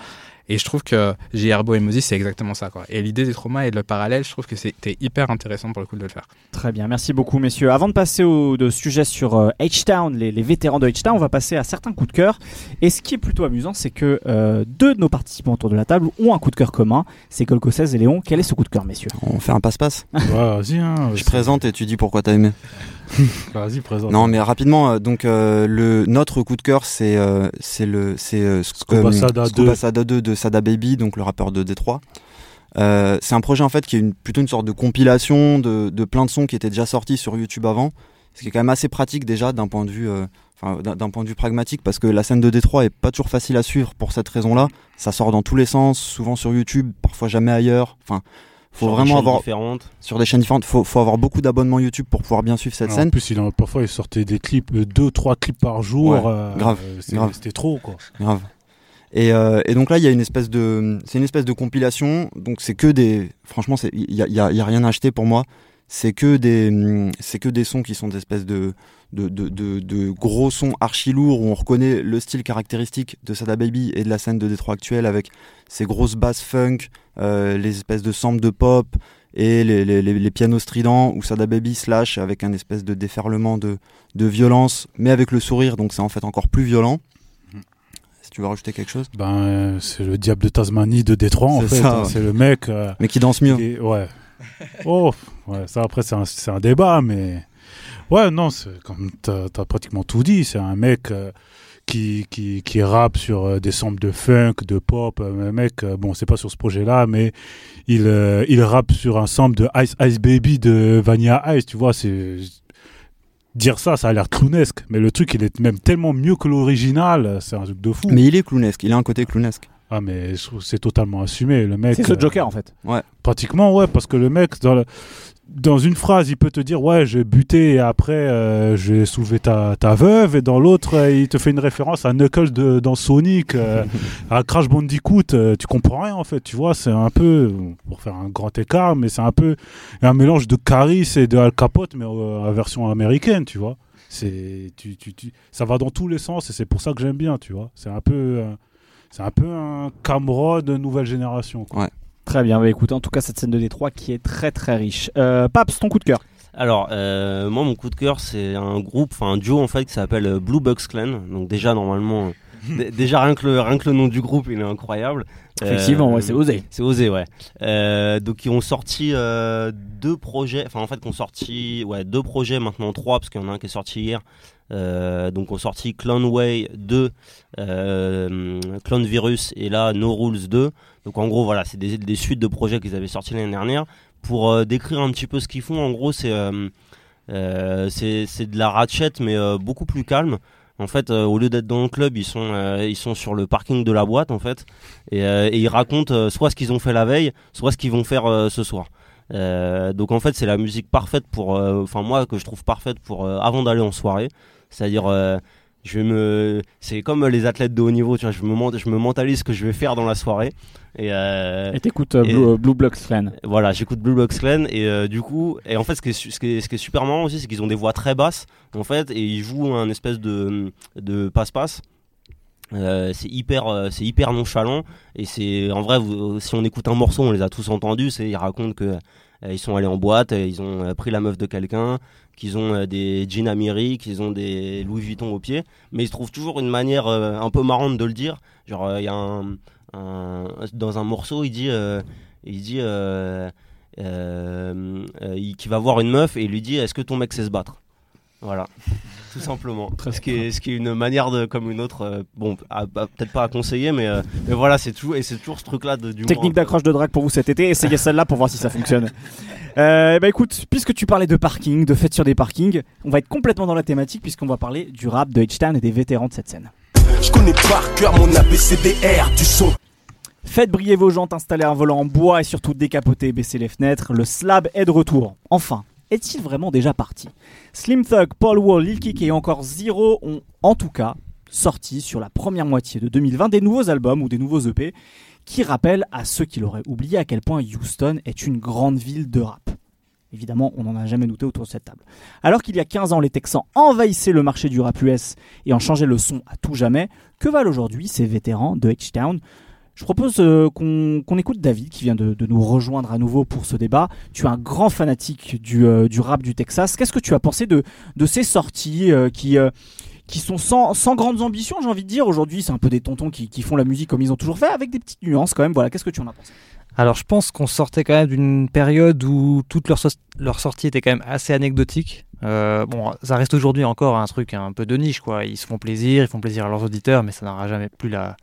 Et je trouve que J.R.B. et Moses, c'est exactement ça. Quoi. Et l'idée des traumas et le parallèle, je trouve que c'était hyper intéressant pour le coup de le faire. Très bien, merci beaucoup messieurs. Avant de passer au de sujet sur euh, H-Town, les, les vétérans de H-Town, on va passer à certains coups de cœur. Et ce qui est plutôt amusant, c'est que euh, deux de nos participants autour de la table ont un coup de cœur commun. C'est Colco 16 et Léon. Quel est ce coup de cœur, messieurs? On fait un passe-passe. [LAUGHS] Ouais, vas-y, hein, Je présente et tu dis pourquoi t'as aimé. [LAUGHS] Vas-y, présente. Non, mais rapidement, euh, donc euh, le notre coup de cœur, c'est euh, c'est le c'est euh, Sc- Scuba Sada Scuba 2. Sada 2 de Sada Baby, donc le rappeur de Détroit. Euh, c'est un projet en fait qui est une, plutôt une sorte de compilation de, de plein de sons qui étaient déjà sortis sur YouTube avant, ce qui est quand même assez pratique déjà d'un point de vue, euh, enfin, d'un point de vue pragmatique parce que la scène de Détroit est pas toujours facile à suivre pour cette raison-là. Ça sort dans tous les sens, souvent sur YouTube, parfois jamais ailleurs. Enfin, faut Sur vraiment avoir différentes. sur des chaînes différentes. Faut, faut avoir beaucoup d'abonnements YouTube pour pouvoir bien suivre cette En scène. plus, il en- parfois, il sortait des clips, euh, deux, trois clips par jour. Ouais, euh, grave, c'était- grave. C'était trop, quoi. Grave. Et, euh, et donc là, il y a une espèce de, c'est une espèce de compilation. Donc c'est que des, franchement, il y a, rien à acheter pour moi. C'est que des, hum, c'est que des sons qui sont des espèces de, de, gros sons archi lourds où on reconnaît le style caractéristique de Sada Baby et de la scène de Détroit actuelle avec ces grosses basses funk, euh, les espèces de samples de pop et les pianos stridents où Sada Baby slash avec un espèce de déferlement de, de violence, mais avec le sourire, donc c'est en fait encore plus violent. Si tu veux rajouter quelque chose. Ben, c'est le diable de Tasmanie de Détroit, en fait. hein. ouais. C'est le mec. euh, Mais qui danse mieux. qui ouais. Oh, ouais, ça après, c'est un, un débat, mais. Ouais, non, c'est comme t'as as pratiquement tout dit. C'est un mec euh, qui, qui, qui rappe sur euh, des samples de funk, de pop. euh, un mec, euh, bon, c'est pas sur ce projet-là, mais il, il rappe sur un sample de Ice Ice Baby de Vanilla Ice, tu vois. c'est Dire ça, ça a l'air clownesque, mais le truc, il est même tellement mieux que l'original, c'est un truc de fou. Mais il est clownesque, il a un côté clownesque. Ah, mais c'est totalement assumé. Le mec. C'est ce euh, Joker en fait. Pratiquement, ouais, parce que le mec, dans, le- dans une phrase, il peut te dire, ouais, j'ai buté et après, euh, j'ai soulevé ta, ta veuve, et dans l'autre, euh, il te fait une référence à Knuckles de, dans Sonic, euh, [LAUGHS] à Crash Bandicoot, tu comprends rien, en fait, tu vois, c'est un peu, pour faire un grand écart, mais c'est un peu un mélange de Caris et de Al Capote, mais en version américaine, tu vois. C'est, tu, tu, tu- ça va dans tous les sens, et c'est pour ça que j'aime bien, tu vois. C'est un peu... c'est un peu un Cameron de nouvelle génération. quoi. Très bien, bah, écoute, en tout cas cette scène de Détroit qui est très très riche. Euh, Paps, ton coup de cœur Alors, euh, moi, mon coup de cœur, c'est un groupe, enfin un duo en fait, qui s'appelle euh, Blue Bucks Clan. Donc déjà, normalement, euh, déjà rien que, le, rien que le nom du groupe, il est incroyable. Effectivement, Euh, ouais, c'est osé. C'est osé, ouais. Euh, donc ils ont sorti deux projets, enfin en fait, ont sorti ouais, deux projets, maintenant trois, parce qu'il y en a un qui est sorti hier. Euh, donc on sorti Clonway 2, euh, Clone Virus et là No Rules 2. Donc en gros voilà, c'est des, suites de projets qu'ils avaient sortis l'année dernière. Pour euh, décrire un petit peu ce qu'ils font, en gros c'est de la ratchet mais beaucoup plus calme. En fait, au lieu d'être dans le club, ils sont, ils sont sur le parking de la boîte en fait, et, ils racontent soit ce qu'ils ont fait la veille, soit ce qu'ils vont faire ce soir. Donc en fait, c'est la musique parfaite pour, enfin moi que je trouve parfaite pour avant d'aller en soirée. C'est-à-dire, euh, je vais me, c'est comme les athlètes de haut niveau, tu vois, je me, je me mentalise ce que je vais faire dans la soirée. Et, euh, t'écoutes euh, Blue, euh, Blue Blocks Clan. voilà, j'écoute Blue Box Clan et euh, du coup, et en fait, ce qui est, ce qui est, ce qui est super marrant aussi, c'est qu'ils ont des voix très basses en fait, et ils jouent un espèce de de passe-passe. Euh, c'est hyper, euh, c'est hyper nonchalant et c'est en vrai, vous- si on écoute un morceau, on les a tous entendus. C'est ils racontent que euh, ils sont allés en boîte, ils ont pris la meuf de quelqu'un, qu'ils ont euh, des jeans Amiri, qu'ils ont des Louis Vuitton au pied, mais ils trouvent toujours une manière euh, un peu marrante de le dire. Genre, euh, il y a un, dans un morceau, il dit, il dit, qu'il va voir une meuf et il lui dit, est-ce que ton mec sait se battre? Voilà, tout simplement. [LAUGHS] Ce qui, est, ce qui est une manière de, comme une autre, euh, bon, à- à- peut-être pas à conseiller, mais, euh, mais voilà, c'est toujours, et c'est toujours ce truc-là de, du Technique d'accroche de drague pour vous cet été, essayez celle-là pour voir si ça fonctionne. Euh, bah écoute, puisque tu parlais de parking, de fêtes sur des parkings, on va être complètement dans la thématique puisqu'on va parler du rap de H-Town et des vétérans de cette scène. Je connais par cœur mon ABCDR du son. Faites briller vos jantes, installez un volant en bois et surtout décapotez et baissez les fenêtres. Le slab est de retour. Enfin, est-il vraiment déjà parti? Slim Thug, Paul Wall, Lil Kik et encore Zero ont en tout cas sorti sur la première moitié de 2020 des nouveaux albums ou des nouveaux EP qui rappellent à ceux qui l'auraient oublié à quel point Houston est une grande ville de rap. Évidemment, on n'en a jamais douté autour de cette table. Alors qu'il y a 15 ans, les Texans envahissaient le marché du rap US et en changeaient le son à tout jamais, que valent aujourd'hui ces vétérans de H-Town? Je propose euh, qu'on écoute David qui vient de, nous rejoindre à nouveau pour ce débat. Tu es un grand fanatique du, euh, rap du Texas. Qu'est-ce que tu as pensé de, ces sorties euh, qui, sont sans, grandes ambitions, j'ai envie de dire? Aujourd'hui, c'est un peu des tontons qui, font la musique comme ils ont toujours fait, avec des petites nuances quand même. Voilà, qu'est-ce que tu en as pensé? Alors je pense qu'on sortait quand même d'une période où toutes leurs so- leurs sorties étaient quand même assez anecdotiques. Bon, ça reste aujourd'hui encore un truc un peu de niche. Ils se font plaisir, ils font plaisir à leurs auditeurs, mais ça n'aura jamais plus la,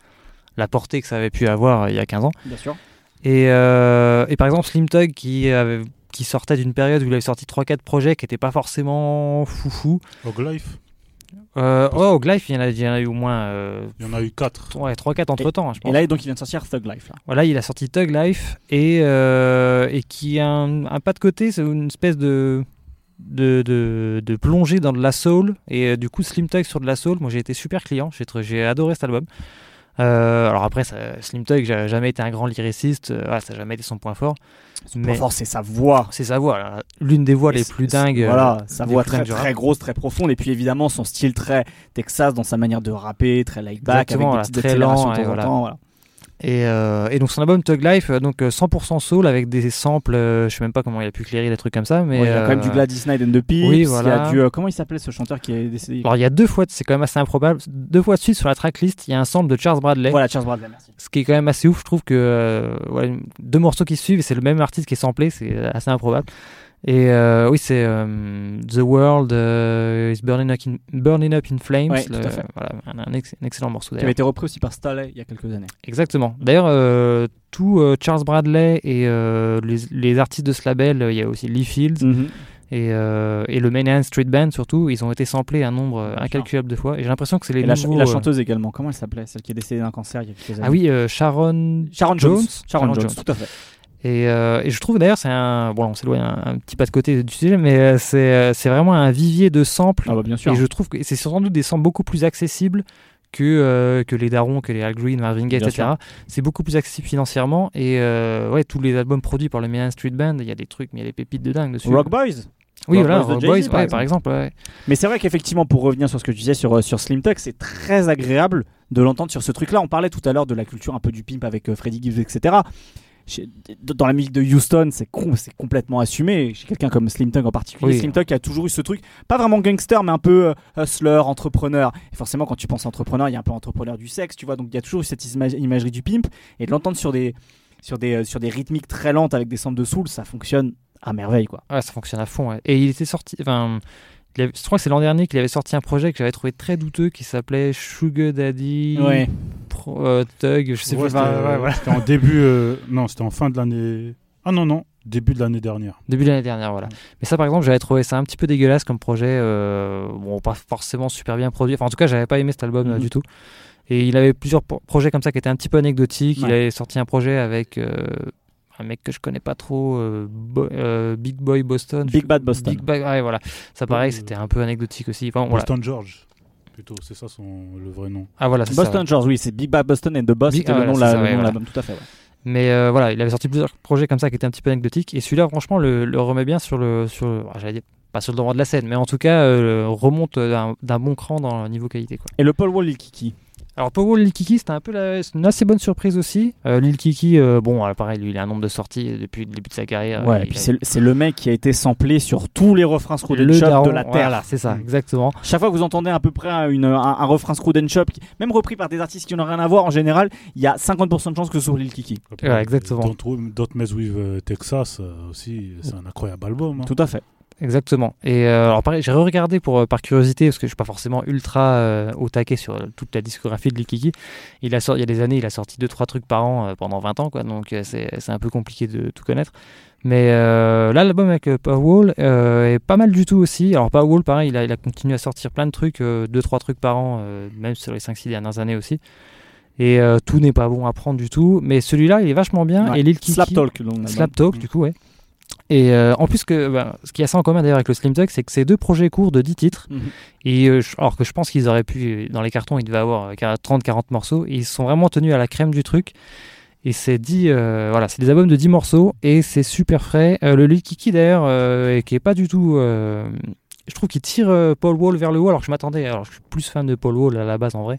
la portée que ça avait pu avoir euh, il y a 15 ans. Bien sûr. Et, euh, et par exemple, Slim Tug qui, avait- qui sortait d'une période où il avait sorti 3-4 projets qui n'étaient pas forcément foufou. Hog Life, Euh, oh, au Glyph, il y en a, il y en a eu au moins euh, il y en a eu 4. ouais, 3-4 entre temps, je pense. Et là, donc, il vient de sortir Thug Life. Là. Voilà, il a sorti Tug Life et, euh, et qui a un, un pas de côté, c'est une espèce de, de, de, de plongée dans de la soul. Et euh, du coup, Slim Tug sur de la soul, moi j'ai été super client, j'ai j'ai adoré cet album. Euh, alors après, ça, Slim Tug, j'ai jamais été un grand lyriciste, euh, voilà, ça n'a jamais été son point fort. Son Mais- point fort, c'est sa voix. C'est sa voix, l'une des voix Et les plus dingues. Voilà, euh, sa voix très, très grosse, très profonde. Et puis évidemment, son style très Texas dans sa manière de rapper, très laid back, avec des petites très lent, de temps et en voilà. temps, voilà. Et, euh, et donc son album Tug Life, euh, donc euh, 100% soul avec des samples, euh, je sais même pas comment il a pu clairer des trucs comme ça, mais Ouais, il y a quand même euh, du Gladys Knight and the Pips. oui, voilà. euh, comment il s'appelait ce chanteur qui est décédé Alors il y a deux fois, c'est quand même assez improbable, deux fois de suite sur la tracklist, il y a un sample de Charles Bradley, Voilà, Charles Bradley, merci. ce qui est quand même assez ouf, je trouve que euh, deux morceaux qui suivent et c'est le même artiste qui est samplé, c'est euh, assez improbable. Et euh, oui, c'est euh, The World euh, is burning up, in, burning up in Flames, Ouais, tout à fait. voilà, un, un ex- un excellent morceau Qui d'ailleurs. avait été repris aussi par Staley il y a quelques années. Exactement. D'ailleurs, euh, tout Charles Bradley et les, les artistes de ce label, il y a aussi Lee Fields et, euh, et le Main Street Band surtout, ils ont été samplés un nombre euh, incalculable de fois. Et j'ai l'impression que c'est les Et la, ch- nouveaux, la chanteuse également, comment elle s'appelait Celle qui est décédée d'un cancer il y a quelques années. Ah oui, euh, Sharon. Sharon Jones. Jones. Sharon, Sharon Jones, Jones. tout à fait. Et, euh, et je trouve d'ailleurs, c'est un. Bon, on s'éloigne un, un petit pas de côté du sujet, mais euh, c'est euh, c'est vraiment un vivier de samples. Ah bah bien sûr. Et je trouve que c'est sans doute des samples beaucoup plus accessibles que, euh, que les Darons, que les Al Green, Marvin Gaye, etc. C'est beaucoup plus accessible financièrement. Et euh, ouais, tous les albums produits par le Main Street Band, il y a des trucs, mais il y a des pépites de dingue dessus. Rock Boys? oui, Rock voilà, Boys Rock Boys, par ouais, par exemple. ouais. Mais c'est vrai qu'effectivement, pour revenir sur ce que tu disais sur, sur Slim Tug, c'est très agréable de l'entendre sur ce truc-là. On parlait tout à l'heure de la culture un peu du pimp avec Freddie Gibbs, etc. Chez- Dans la musique de Houston, c'est c'est complètement assumé. Chez quelqu'un comme Slim Tug en particulier, Oui. Slim Tug a toujours eu ce truc, pas vraiment gangster, mais un peu euh, hustler, entrepreneur. Et forcément, quand tu penses entrepreneur, il y a un peu entrepreneur du sexe, tu vois. Donc il y a toujours eu cette ima- imagerie du pimp. Et de l'entendre sur des, sur, des, euh, sur des rythmiques très lentes avec des samples de soul, ça fonctionne à merveille, quoi. Ouais, ça fonctionne à fond. ouais. Et il était sorti. Enfin, il avait- je crois que c'est l'an dernier qu'il avait sorti un projet que j'avais trouvé très douteux qui s'appelait Sugar Daddy Ouais. Pro- euh, Thug. Je sais Ouais, plus. c'était, enfin, ouais, c'était en début. euh, non, c'était en fin de l'année. Ah non, non, début de l'année dernière. Début de l'année dernière, voilà. Mais ça, par exemple, j'avais trouvé ça un petit peu dégueulasse comme projet. euh, bon, pas forcément super bien produit. Enfin, en tout cas, j'avais pas aimé cet album euh, Mhm. du tout. Et il avait plusieurs pro- projets comme ça qui étaient un petit peu anecdotiques. Il avait sorti un projet avec euh, un mec que je connais pas trop, euh, Bo- euh, Big Boy Boston. Big Bad Boston. Big Bad- ouais, voilà. Ça, pareil, Euh, c'était un peu anecdotique aussi. Enfin, voilà. Boston George, plutôt, c'est ça son, le vrai nom. Ah, voilà, ça, Boston ouais. George, oui, c'est Big Bad Boston and the Boss, c'était ah, le nom de voilà. l'album, tout à fait. ouais. Mais euh, voilà, il avait sorti plusieurs projets comme ça qui étaient un petit peu anecdotiques. Et celui-là, franchement, le, le remet bien sur le. Sur, ah, j'allais dire, pas sur le devant de la scène, mais en tout cas, euh, remonte d'un bon cran dans le niveau qualité. Quoi. Et le Paul Wall, Lil Kiki. Alors, Powell Lil Kiki, c'était un peu la- c'est une assez bonne surprise aussi. Euh, Lil Kiki, euh, bon, alors, pareil, lui, il a un nombre de sorties depuis le début de sa carrière. Ouais, Euh, et puis a- c'est le- mec qui a été samplé sur tous les refrains Screwed and le Chop daron, de la Terre. Voilà, c'est ça, Mm. exactement. Chaque fois que vous entendez à peu près une- un, un refrain Screwed and Chop, qui- même repris par des artistes qui n'ont rien à voir en général, il y a 50% de chances que ce soit Lil Kiki. Ouais, exactement. Don't, Don't Mess With euh, Texas euh, aussi, c'est un incroyable album. hein. Tout à fait. Exactement. Et euh, alors pareil, j'ai re-regardé pour euh, par curiosité parce que je suis pas forcément ultra euh, au taquet sur euh, toute la discographie de Lil Kiki. Il a sorti, il y a des années, il a sorti deux trois trucs par an euh, pendant 20 ans quoi. Donc c'est c'est un peu compliqué de tout connaître. Mais là l'album avec Powell est pas mal du tout aussi. Alors Powell pareil, il a, il a continué à sortir plein de trucs, deux trois trucs par an même sur les 5 6 dernières années aussi. Et tout n'est pas bon à prendre du tout. Mais celui-là, il est vachement bien. Ouais. Et Lil Kiki. Slap Talk. donc, Slap. Talk, du coup, ouais. Et euh, en plus, que, bah, ce qui a ça en commun d'ailleurs avec le Slim Tug, c'est que c'est deux projets courts de 10 titres. Mhm. Et euh, alors que je pense qu'ils auraient pu, dans les cartons, ils devaient avoir 30-40 morceaux. Et ils sont vraiment tenus à la crème du truc. Et c'est 10, euh, voilà, c'est des albums de 10 morceaux et c'est super frais. Euh, le Lil Kiki d'ailleurs, euh, qui est pas du tout. Je trouve qu'il tire euh, Paul Wall vers le haut, alors que je m'attendais. Alors je suis plus fan de Paul Wall à la base en vrai.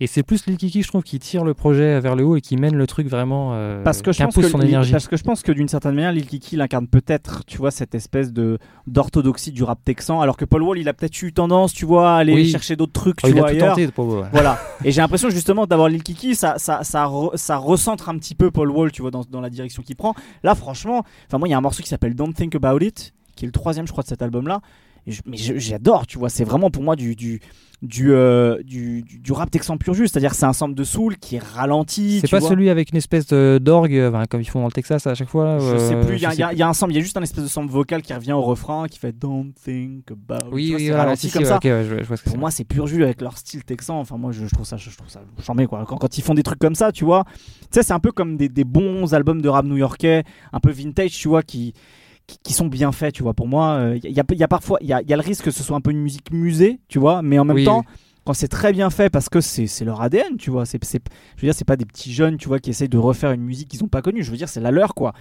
Et c'est plus Lil Kiki, je trouve, qui tire le projet vers le haut et qui mène le truc vraiment. euh, Parce que, je pense que son Lil- énergie. parce que je pense que d'une certaine manière, Lil Kiki il incarne peut-être, tu vois, cette espèce de d'orthodoxie du rap texan, alors que Paul Wall, il a peut-être eu tendance, tu vois, à aller Oui. chercher d'autres trucs, Oh, tu il a vois, tout ailleurs. tenté, Paul Wall. ouais. Voilà. [LAUGHS] Et j'ai l'impression justement d'avoir Lil Kiki, ça, ça, ça, re- ça recentre un petit peu Paul Wall, tu vois, dans, dans la direction qu'il prend. Là, franchement, enfin moi, il y a un morceau qui s'appelle Don't Think About It, qui est le troisième, je crois, de cet album-là. Je- mais j'adore, tu vois, c'est vraiment pour moi du du du, euh, du, rap texan pur jus, c'est-à-dire c'est un sample de soul qui est ralenti. C'est pas vois. celui avec une espèce d'orgue, euh, enfin, comme ils font dans le Texas à chaque fois. Je sais euh, plus, il y, a- y y un sample, il y a juste un espèce de sample vocal qui revient au refrain qui fait Don't think about. Oui, vois, oui, c'est voilà, ralenti si, si, comme ouais, ça. ok, ouais, je, je Pour moi, c'est pur jus avec leur style texan. Enfin, moi, je, je trouve ça, je, trouve ça charmé quoi. Quand, quand ils font des trucs comme ça, tu vois, tu sais, c'est un peu comme des, des bons albums de rap new-yorkais, un peu vintage, tu vois, qui qui, sont bien faits, tu vois. Pour moi, il y, a, y a parfois, il y a, y a le risque que ce soit un peu une musique musée, tu vois, mais en même Oui, temps. oui. Quand c'est très bien fait, parce que c'est c'est leur ADN, tu vois. C'est, c'est- je veux dire, c'est pas des petits jeunes, tu vois, qui essayent de refaire une musique qu'ils ont pas connue. Je veux dire, c'est la leur, quoi.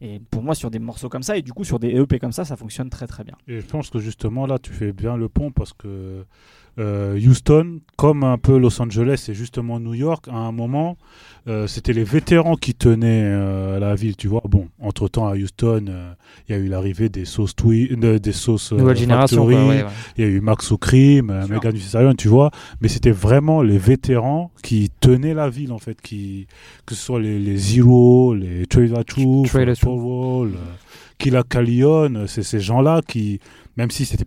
Et pour moi, sur des morceaux comme ça, et du coup, sur des EP comme ça, ça fonctionne très très bien. Et je pense que justement là, tu fais bien le pont parce que euh, Houston, comme un peu Los Angeles et justement New York, à un moment, euh, c'était les vétérans qui tenaient euh, la ville, tu vois. Bon, entre temps à Houston, euh, il y a eu l'arrivée des sauces Twi- euh, des sauces euh, Nouvelle génération, ouais, ouais. il y a eu Max O'Crim, euh, Sûr. Megan Thee tu vois. Mais c'était vraiment les vétérans qui tenaient la ville, en fait, qui, que ce soit les, les Zero, les Trailer Truth, Paul Wall, euh, Killa Callion, c'est ces gens-là qui, même si c'était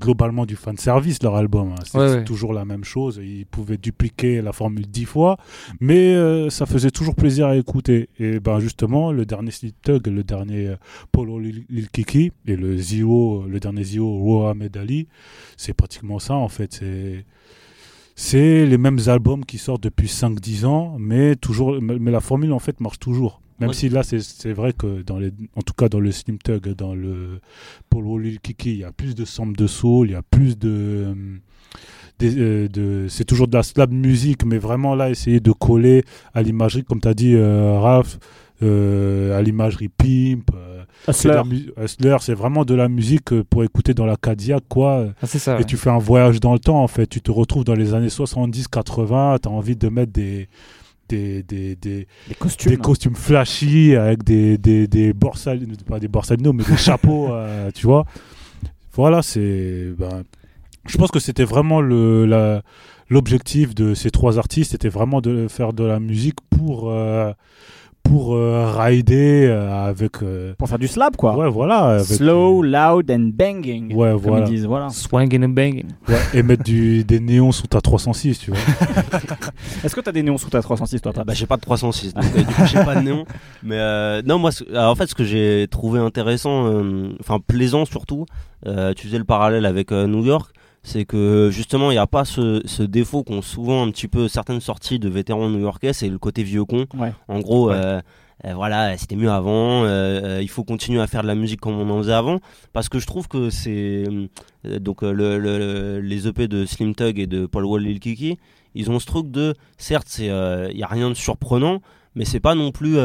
globalement du fan service leur album, hein, c'est Ouais, c'est ouais. toujours la même chose, ils pouvaient dupliquer la formule dix fois, mais euh, ça faisait toujours plaisir à écouter. Et ben justement, le dernier Sneak Tug, le dernier euh, Polo Lil, Kiki et le Zio, le dernier Zio Roa Medali, c'est pratiquement ça en fait. C'est c'est les mêmes albums qui sortent depuis 5-10 ans, mais toujours, mais la formule en fait marche toujours. Même Ouais. si là, c'est vrai que dans les, en tout cas dans le Slim Tug, dans le Polo Lil Kiki, il y a plus de samples de soul, il y a plus de, euh, euh, de c'est toujours de la slab musique, mais vraiment là, essayer de coller à l'imagerie, comme tu as dit, euh, Raph, euh, à l'imagerie Pimp. euh, Hustler, c'est vraiment de la musique pour écouter dans la Cadillac, quoi. Ah, c'est ça. Et ouais. tu fais un voyage dans le temps, en fait. Tu te retrouves dans les années 70-80, tu as envie de mettre des, des, des, des, Les costumes. des costumes flashy avec des, des, des borsalinos, pas des borsalinos, mais des chapeaux, [LAUGHS] euh, tu vois. Voilà, c'est. Ben, je pense que c'était vraiment le, la, l'objectif de ces trois artistes, c'était vraiment de faire de la musique pour, euh, pour euh, rider euh, avec. euh, Pour faire du slap, quoi. ouais, voilà. Avec, Slow, loud and banging. Ouais, comme voilà. ils disent. Voilà. Swangin' and banging. Ouais, et mettre du, [LAUGHS] des néons sous ta 306, tu vois. [LAUGHS] Est-ce que t'as des néons sous ta 306, toi, Ah bah, j'ai pas de 306, donc euh, du coup j'ai pas de néon. [LAUGHS] Mais euh, non, moi, alors, en fait, ce que j'ai trouvé intéressant, euh, enfin plaisant surtout, euh, tu faisais le parallèle avec euh, New York, c'est que justement il n'y a pas ce, ce défaut qu'ont souvent un petit peu certaines sorties de vétérans new-yorkais, c'est le côté vieux con. Ouais. En gros, Ouais. euh, euh, voilà, c'était mieux avant, euh, il faut continuer à faire de la musique comme on en faisait avant, parce que je trouve que c'est donc le, le- les EP de Slim Tug et de Paul Wall Lil Kiki, ils ont ce truc de, certes, il y a rien de surprenant, mais c'est pas non plus,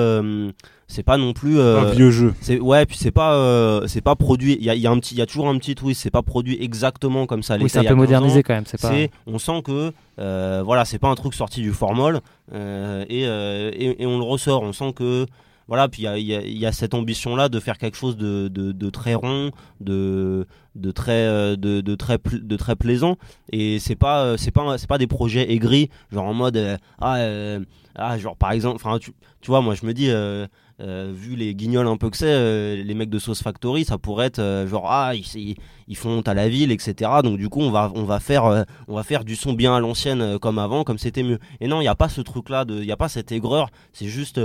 c'est pas non plus. euh, un vieux jeu. c'est ouais, puis c'est pas, euh, c'est pas produit. Il y a, il y a un petit, il y a toujours un petit twist. C'est pas produit exactement comme ça. Oui, c'est un peu 15 ans. modernisé quand même. C'est pas. On sent que, euh, voilà, c'est pas un truc sorti du formol euh, et, euh, et, et on le ressort. On sent que, voilà, puis il y a, il y y a cette ambition-là de faire quelque chose de, de, de très rond, de, de très, de, de très, pl- de très plaisant. Et c'est pas, c'est pas, c'est pas des projets aigris, genre en mode, euh, ah, euh, ah, genre par exemple, enfin, tu, tu vois, moi je me dis. Euh, vu les guignols un peu que c'est, euh, les mecs de Sauce Factory, ça pourrait être euh, genre ah ils, ils- font honte à la ville, etc. Donc du coup on va on va faire on va faire du son bien à l'ancienne comme avant, comme c'était mieux. Et non, il n'y a pas ce truc là, il n'y a pas cette aigreur. C'est juste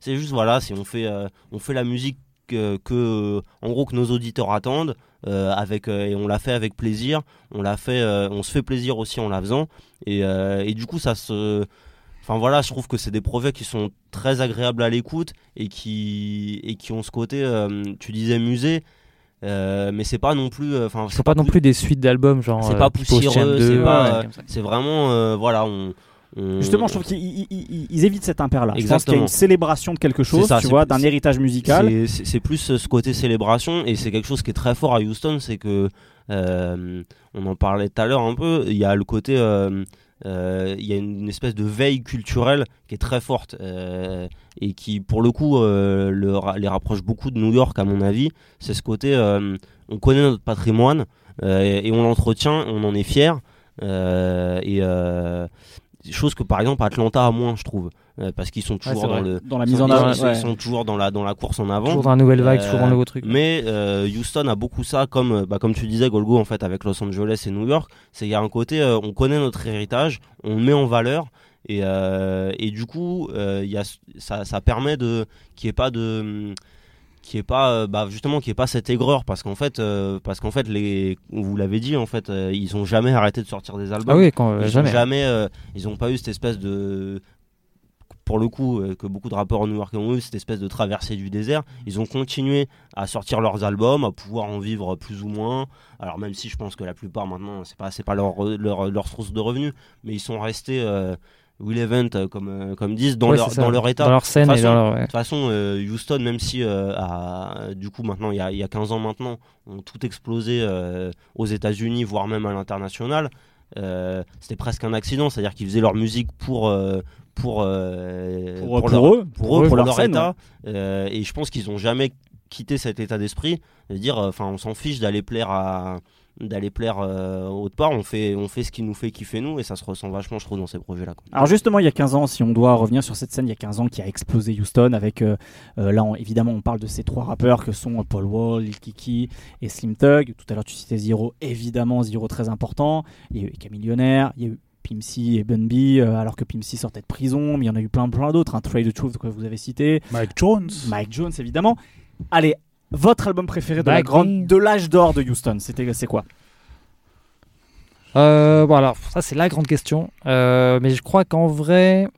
c'est juste voilà, si on fait on fait la musique que, en gros que nos auditeurs attendent. avec et on l'a fait avec plaisir on l'a fait on se fait plaisir aussi en la faisant et, et du coup ça se Enfin voilà, je trouve que c'est des projets qui sont très agréables à l'écoute et qui, et qui ont ce côté, euh, tu disais musée, euh, mais c'est pas non plus. euh, Enfin, C'est pas non plus des suites d'albums genre. C'est euh, pas poussiéreux, 2, c'est ouais, pas. vraiment, euh, voilà, on. Justement, je trouve qu'ils ils- ils- ils évitent cet impair-là. Je pense qu'il y a une célébration de quelque chose, ça, tu vois, d'un héritage musical. C'est- plus ce côté célébration et c'est quelque chose qui est très fort à Houston, c'est que euh, on en parlait tout à l'heure un peu. Il y a le côté, euh, il y a une espèce de veille culturelle qui est très forte euh, et qui, pour le coup, euh, les rapproche beaucoup de New York à mon avis. C'est ce côté, euh, on connaît notre patrimoine euh, et, on l'entretient, on en est fier. euh, et euh, chose que par exemple Atlanta a moins, je trouve, euh, parce qu'ils sont toujours dans vrai. le Dans la mise en avant. ouais. ils sont toujours dans la, dans la course en avant. Toujours dans la nouvelle vague, Euh, toujours dans le nouveau truc. Mais euh, Houston a beaucoup ça, comme, bah, comme tu disais, Golgo, en fait, avec Los Angeles et New York. C'est qu'il y a un côté, on connaît notre héritage, on le met en valeur. Et, et du coup, il y a, ça, ça permet de qu'il n'y ait pas de qui est pas euh, bah justement qui est pas cette aigreur parce qu'en fait euh, parce qu'en fait les vous l'avez dit en fait euh, ils ont jamais arrêté de sortir des albums. Ah oui, quand, ils jamais. ont jamais. euh, ils ont pas eu cette espèce de pour le coup que beaucoup de rappeurs en New York ont eu cette espèce de traversée du désert. Ils ont continué à sortir leurs albums à pouvoir en vivre plus ou moins. Alors même si je pense que la plupart maintenant c'est pas c'est pas leur, leur leur source de revenus mais ils sont restés Will Event euh, comme euh, comme disent dans Ouais, leur dans leur état. Dans leur scène De et toute dans façon- leur. ouais. de toute façon, euh, Houston, même si euh, a- du coup maintenant il y, a, y a 15 ans maintenant, ont tout explosé euh, aux États-Unis, voire même à l'international, euh, c'était presque un accident, c'est-à-dire qu'ils faisaient leur musique pour pour Pour- pour, pour leur, eux, pour eux, pour leur leur scène, état, euh, et je pense qu'ils ont jamais quitté cet état d'esprit, de dire, euh, enfin, on s'en fiche d'aller plaire à d'aller plaire euh, autre part, on fait on fait ce qui nous fait kiffer nous, et ça se ressent vachement, je trouve, dans ces projets-là. Alors justement, il y a 15 ans, si on doit revenir sur cette scène, il y a 15 ans qui a explosé Houston avec, euh, euh, là on- évidemment on parle de ces trois rappeurs que sont euh, Paul Wall, Lil Kiki et Slim Thug. Tout à l'heure tu citais Zero, évidemment Zero très important. Il y a eu Camillionnaire, il y a eu Pimp C et Bun B, euh, alors que Pimp C sortait de prison, mais il y en a eu plein plein d'autres. Un Trade the Truth que vous avez cité, Mike Jones. Mike Jones évidemment. Allez, votre album préféré de la grande, de l'âge d'or de Houston, c'était c'est quoi? Euh, bon, alors, ça, c'est la grande question. Euh, mais je crois qu'en vrai,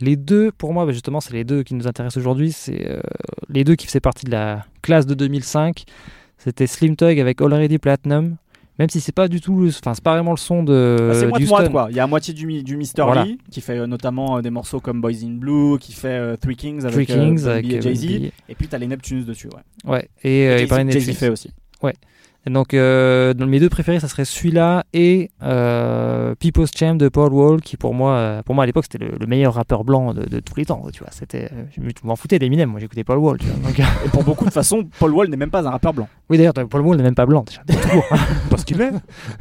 les deux, pour moi, bah, justement, c'est les deux qui nous intéressent aujourd'hui. C'est euh, les deux qui faisaient partie de la classe de 2005. C'était Slim Tug avec Already Platinum. Même si c'est pas du tout, enfin, c'est pas vraiment le son de. Ah, c'est moite quoi. Il y a à moitié du, du Mr. Voilà. Lee qui fait euh, notamment euh, des morceaux comme Boys in Blue, qui fait euh, Three Kings avec, avec et. Bun B. Et puis t'as les Neptunes dessus. Ouais. Ouais. Et, Et de Jay-Z Netflix. fait aussi. Et donc, dans mes deux préférés, ça serait celui-là et People's Champ de Paul Wall, qui pour moi, euh, pour moi à l'époque, c'était le, le meilleur rappeur blanc de, de tous les temps. Tu vois, c'était, euh, je m'en foutais d'Eminem. Moi, j'écoutais Paul Wall. Tu vois, donc, Et pour beaucoup de façon, Paul Wall n'est même pas un rappeur blanc. [LAUGHS] oui, d'ailleurs, Paul Wall n'est même pas blanc déjà. [LAUGHS] Parce qu'il est.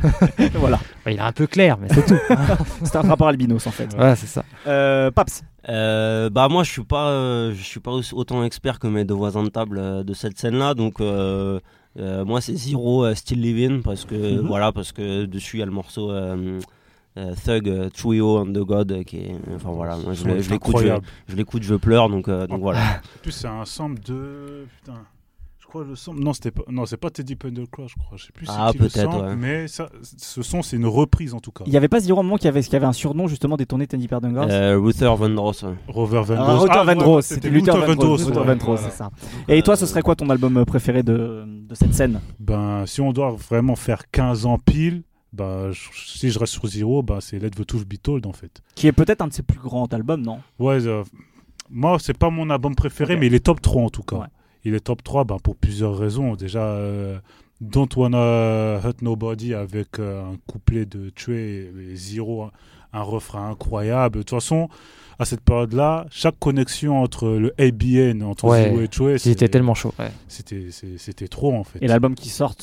[LAUGHS] voilà. Ouais, il est un peu clair, mais c'est tout. C'est un rappeur albinos en fait. voilà, c'est ça. Euh, Paps. Euh, bah moi je suis pas euh, je suis pas autant expert que mes deux voisins de table euh, de cette scène là donc euh, euh, moi c'est Zero euh, Still Living parce que Mhm. voilà parce que dessus il y a le morceau Thug euh, Trio and the God euh, qui est enfin voilà moi je, l'écoute je, l'écoute je pleure donc euh, donc voilà [LAUGHS] En plus, c'est un sample de. Putain. Je crois le sample. Non, c'était pas. Non, c'est pas Teddy Pendercross, je crois. Je sais plus. c'est Ah, peut-être, sample, ouais. Mais ça, ce son, c'est une reprise en tout cas. Il y avait pas Zero moment qui avait, qui avait un surnom justement des tournées Tandy Perdengars euh, Luther Vandross. Rover Ah, Dross. Luther Ah, Vandross, c'était Luther Vandross, Vandross, ouais, Vandross, c'est ça. Et toi, ce serait quoi ton album préféré de, de cette scène? Ben, si on doit vraiment faire 15 ans pile, je- si je reste sur Zero, ben, c'est Let the Truth Be Told en fait. Qui est peut-être un de ses plus grands albums, non? Ouais, euh, moi, c'est pas mon album préféré, mais il est top 3 en tout cas. Ouais. Il est top 3 ben, pour plusieurs raisons. Déjà, euh, Don't Wanna Hurt Nobody avec euh, un couplet de Tuer et Zero, un, un refrain incroyable. De toute façon, à cette période-là, chaque connexion entre le ABN, entre Ouais. Zero et Tuer, C'était tellement chaud. ouais. c'était trop en fait. Et l'album qui sort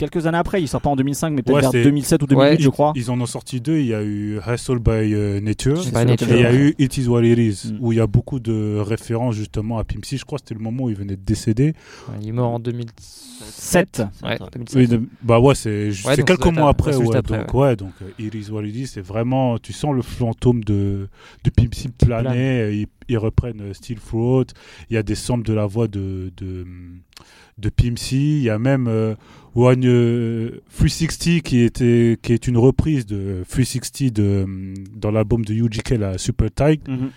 quelques années après, il sort pas en 2005, mais peut-être Ouais, vers c'est- 2007 ou 2008, Ouais. je crois. Ils en ont sorti deux. Il y a eu Hustle by euh, Nature. By Et il y a eu It Is What It Is, Mm. où il y a beaucoup de références justement à Pimp C. Je crois que c'était le moment où il venait de décéder. Ouais, il est mort en 2007. 7. Ouais, Ouais. 2007. Oui, de- bah ouais, c'est quelques mois à- après. juste Ouais, après, donc, ouais, donc euh, It Is What It Is, c'est vraiment, tu sens le fantôme de, de Pimp C planer. Ils, ils reprennent euh, Steel Throat. Il y a des samples de la voix de, de, de Pimsy. Il y a même euh, One euh, 360 qui, était, qui est une reprise de 360 de, hum, dans l'album de UGK, la Super Tight. Mhm.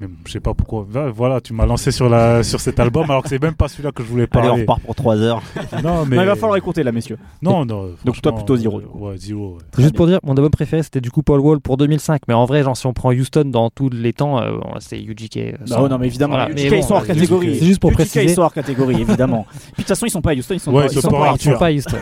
Mais bon, je sais pas pourquoi. Voilà, tu m'as lancé sur, la, sur cet album alors que c'est même pas celui-là que je voulais Allez, on parler. repart pour 3 heures. non, mais Non, il va falloir écouter là, messieurs. Non, non. Donc toi, plutôt euh, coup. Ouais, zéro. ouais. Juste pour dire, mon album préféré c'était du coup Paul Wall pour 2005. Mais en vrai, genre si on prend Houston dans tous les temps, euh, bon, c'est UGK. euh, Non, sans- non, mais évidemment, Voilà, UGK, mais ils bon, sont hors euh, catégorie. C'est juste pour UGK, préciser. ils sont hors catégorie, évidemment. [LAUGHS] Puis de toute façon, ils sont pas à Houston, ils sont Ouais, pas, ils sont pas à Ils sont pas Houston.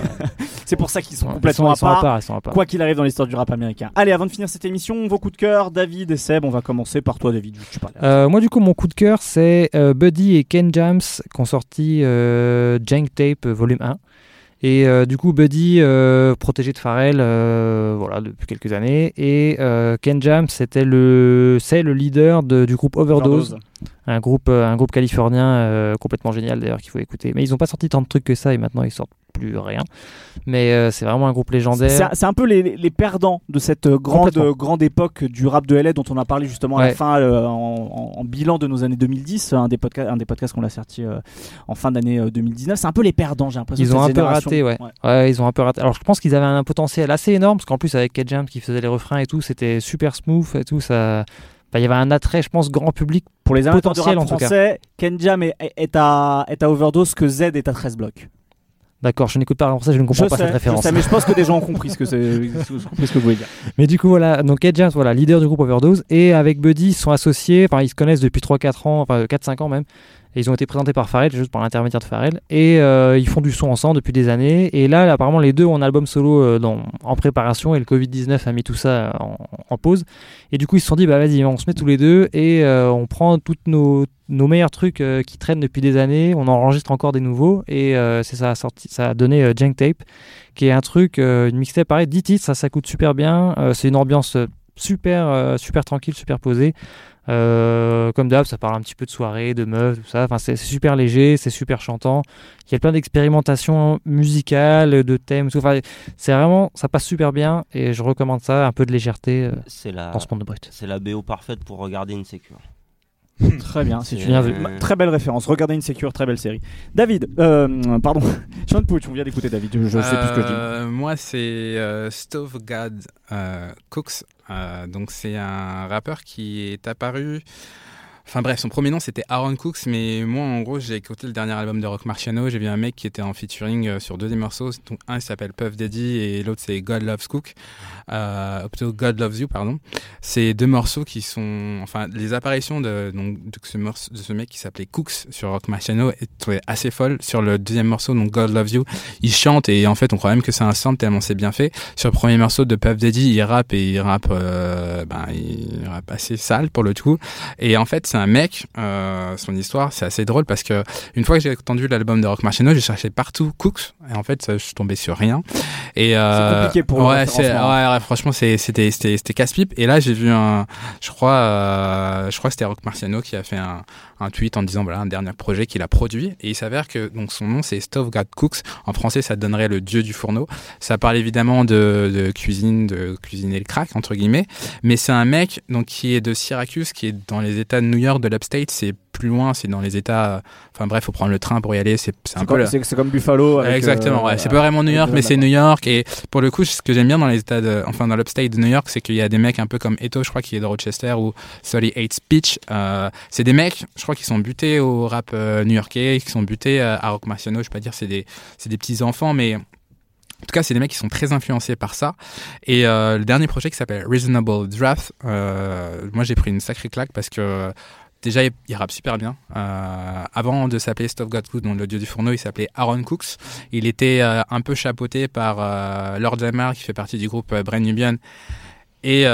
C'est pour ça qu'ils sont complètement ils sont, à ils sont part. à part. Ils sont à part. Quoi qu'il arrive dans l'histoire du rap américain. Allez, avant de finir cette émission, vos coups de cœur, David et Seb, on va commencer par toi, David. Tu Euh, moi, du coup, mon coup de cœur, c'est euh, Buddy et Ken Jams qui ont sorti euh, Jank Tape volume 1. Et du coup, Buddy, protégé de Pharrell, voilà, depuis quelques années. Et Ken Jams, c'était le, c'est le leader de- du groupe Overdose, un groupe, un groupe californien complètement génial d'ailleurs qu'il faut écouter. Mais ils n'ont pas sorti tant de trucs que ça et maintenant ils sortent plus rien. Mais euh, c'est vraiment un groupe légendaire. c'est un peu les, les perdants de cette grande, grande époque du rap de LA dont on a parlé justement à la fin euh, en, en- en bilan de nos années 2010, un des, podcasts, un des podcasts qu'on a sorti euh, en fin d'année euh, 2019. C'est un peu les perdants, j'ai l'impression. Ils ont un peu raté, ouais. Ouais, ils ont un peu raté. Alors je pense qu'ils avaient un potentiel assez énorme parce qu'en plus avec Ked James qui faisait les refrains et tout, c'était super smooth et tout. Ça, il y avait un attrait, je pense, grand public. Pour les amateurs de rap en tout cas. français, Ken Jam est, est à, est à Overdose que Z est à 13 blocs. D'accord, je n'écoute pas en français, je ne comprends je pas sais, cette référence. je sais, mais je pense que des gens ont compris ce que, c'est- [LAUGHS] ce que vous voulez dire. Mais du coup, voilà, donc Ed James, voilà, leader du groupe Overdose, et avec Buddy, ils sont associés, enfin, ils se connaissent depuis 3-4 ans, enfin, 4-5 ans même, ils ont été présentés par Pharrell, juste par l'intermédiaire de Pharrell, et euh, ils font du son ensemble depuis des années, et là, apparemment, les deux ont un album solo euh, en préparation, et le Covid-19 a mis tout ça euh, en, pause, et du coup, ils se sont dit, bah vas-y, on se met tous les deux, et on prend toutes nos, meilleurs trucs qui traînent depuis des années, on enregistre encore des nouveaux, et c'est ça a sorti, ça a donné Jank Tape, qui est un truc, une mixtape pareil, 10 titres, ça, ça coûte super bien, c'est une ambiance super, euh, super tranquille, super posée. Euh, comme d'hab, ça parle un petit peu de soirée, de meufs, tout ça. Enfin, c'est super léger, c'est super chantant. Il y a plein d'expérimentations musicales, de thèmes. tout. Enfin, c'est vraiment, ça passe super bien et je recommande ça, un peu de légèreté euh, la, dans ce monde de brut. c'est la BO parfaite pour regarder une sécure. Très bien, c'est C'est- une bien vu. Ma- très belle référence. Regardez une sécure, très belle série. David, euh, pardon, [LAUGHS] Sean Pouch, on vient d'écouter David, je, je sais plus ce que je dis. Euh, Moi, c'est euh, euh, Cooks. Euh, donc, c'est un rappeur qui est apparu. Enfin bref, son premier nom c'était Aaron Cooks, mais moi en gros j'ai écouté le dernier album de Rock Marciano, j'ai vu un mec qui était en featuring euh, sur deux des morceaux, donc un s'appelle Puff Daddy et l'autre c'est God Loves Cook, euh, plutôt God Loves You pardon. C'est deux morceaux qui sont, enfin les apparitions de, donc, de, ce, mec qui s'appelait Cooks sur Rock Marciano étaient assez folles. Sur le deuxième morceau donc God Loves You, il chante et en fait on croit même que c'est un sample tellement c'est bien fait. Sur le premier morceau de Puff Daddy, il rappe et il rappe, euh, ben, il rappe assez sale pour le coup. Et en fait, c'est un mec, euh, son histoire, c'est assez drôle parce que une fois que j'ai entendu l'album de Rock Marciano, j'ai cherché partout Cooks et en fait, je suis tombé sur rien. Et euh, C'est compliqué pour ouais, c'est, ouais, ouais, franchement, c'est, c'était, c'était, c'était casse-pipe. Et là, j'ai vu un, je crois, euh, je crois que c'était Rock Marciano qui a fait un, un tweet en disant voilà un dernier projet qu'il a produit. Et il s'avère que donc son nom c'est Stove God Cooks. En français ça donnerait le dieu du fourneau. Ça parle évidemment de, de cuisine de cuisiner le crack entre guillemets. Mais c'est un mec donc qui est de Syracuse qui est dans les États de New York de l'Upstate. C'est plus loin c'est dans les États enfin bref faut prendre le train pour y aller c'est, un C'est peu comme, c'est- Buffalo. avec, Exactement, euh, ouais. C'est pas vraiment New York, mais c'est. New York. Et pour le coup, ce que j'aime bien dans les états de, enfin, dans l'upstate de New York, c'est qu'il y a des mecs un peu comme Eto, je crois, qui est de Rochester, ou 38 Speech. Euh, c'est des mecs, je crois, qui sont butés au rap euh, new-yorkais, qui sont butés euh, à Rock Marciano. Je peux pas dire, c'est des, c'est des petits enfants, mais en tout cas, c'est des mecs qui sont très influencés par ça. Et euh, le dernier projet qui s'appelle Reasonable Draft, euh, moi j'ai pris une sacrée claque parce que déjà il, rappe super bien. Euh, avant de s'appeler Stove God Cook, dans l'audio du fourneau, il s'appelait Aaron Cooks. Il était euh, un peu chapeauté par euh, Lord Jamar qui fait partie du groupe Brain Nubian. Et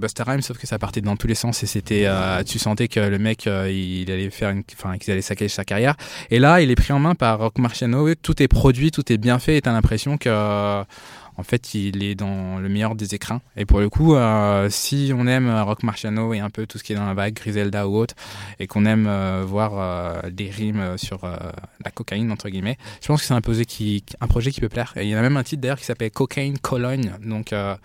Busta Rhymes, sauf que ça partait dans tous les sens et c'était, tu sentais que le mec, il allait faire une, enfin, qu'ils allaient saccager sa carrière. Et là, il est pris en main par Rock Marciano. Tout est produit, tout est bien fait. Et t'as l'impression que, en fait, il est dans le meilleur des écrins. Et pour le coup, euh, si on aime Rock Marciano et un peu tout ce qui est dans la vague, Griselda ou autre, et qu'on aime euh, voir euh, des rimes sur euh, la cocaïne entre guillemets, je pense que c'est un projet qui, un projet qui peut plaire. Et il y en a même un titre d'ailleurs qui s'appelle Cocaine Cologne. Donc euh,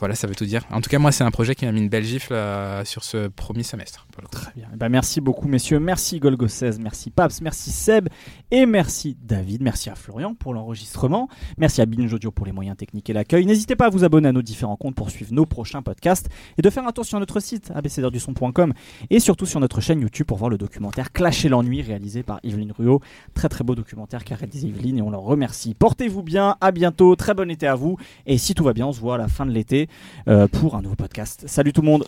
voilà, ça veut tout dire. En tout cas, moi, c'est un projet qui m'a mis une belle gifle euh, sur ce premier semestre. Très bien. Eh ben, merci beaucoup, messieurs. Merci Golgo 16, merci Paps, merci Seb et merci David. Merci à Florian pour l'enregistrement. Merci à Binge Audio pour les moyens techniques et l'accueil. N'hésitez pas à vous abonner à nos différents comptes pour suivre nos prochains podcasts et de faire un tour sur notre site abcdrduson.com et surtout sur notre chaîne YouTube pour voir le documentaire Clasher l'ennui réalisé par Yveline Ruot. Très très beau documentaire qu'a réalisé Yveline et on leur remercie. Portez-vous bien, à bientôt, très bon été à vous et si tout va bien, on se voit à la fin de l'été pour un nouveau podcast. Salut tout le monde.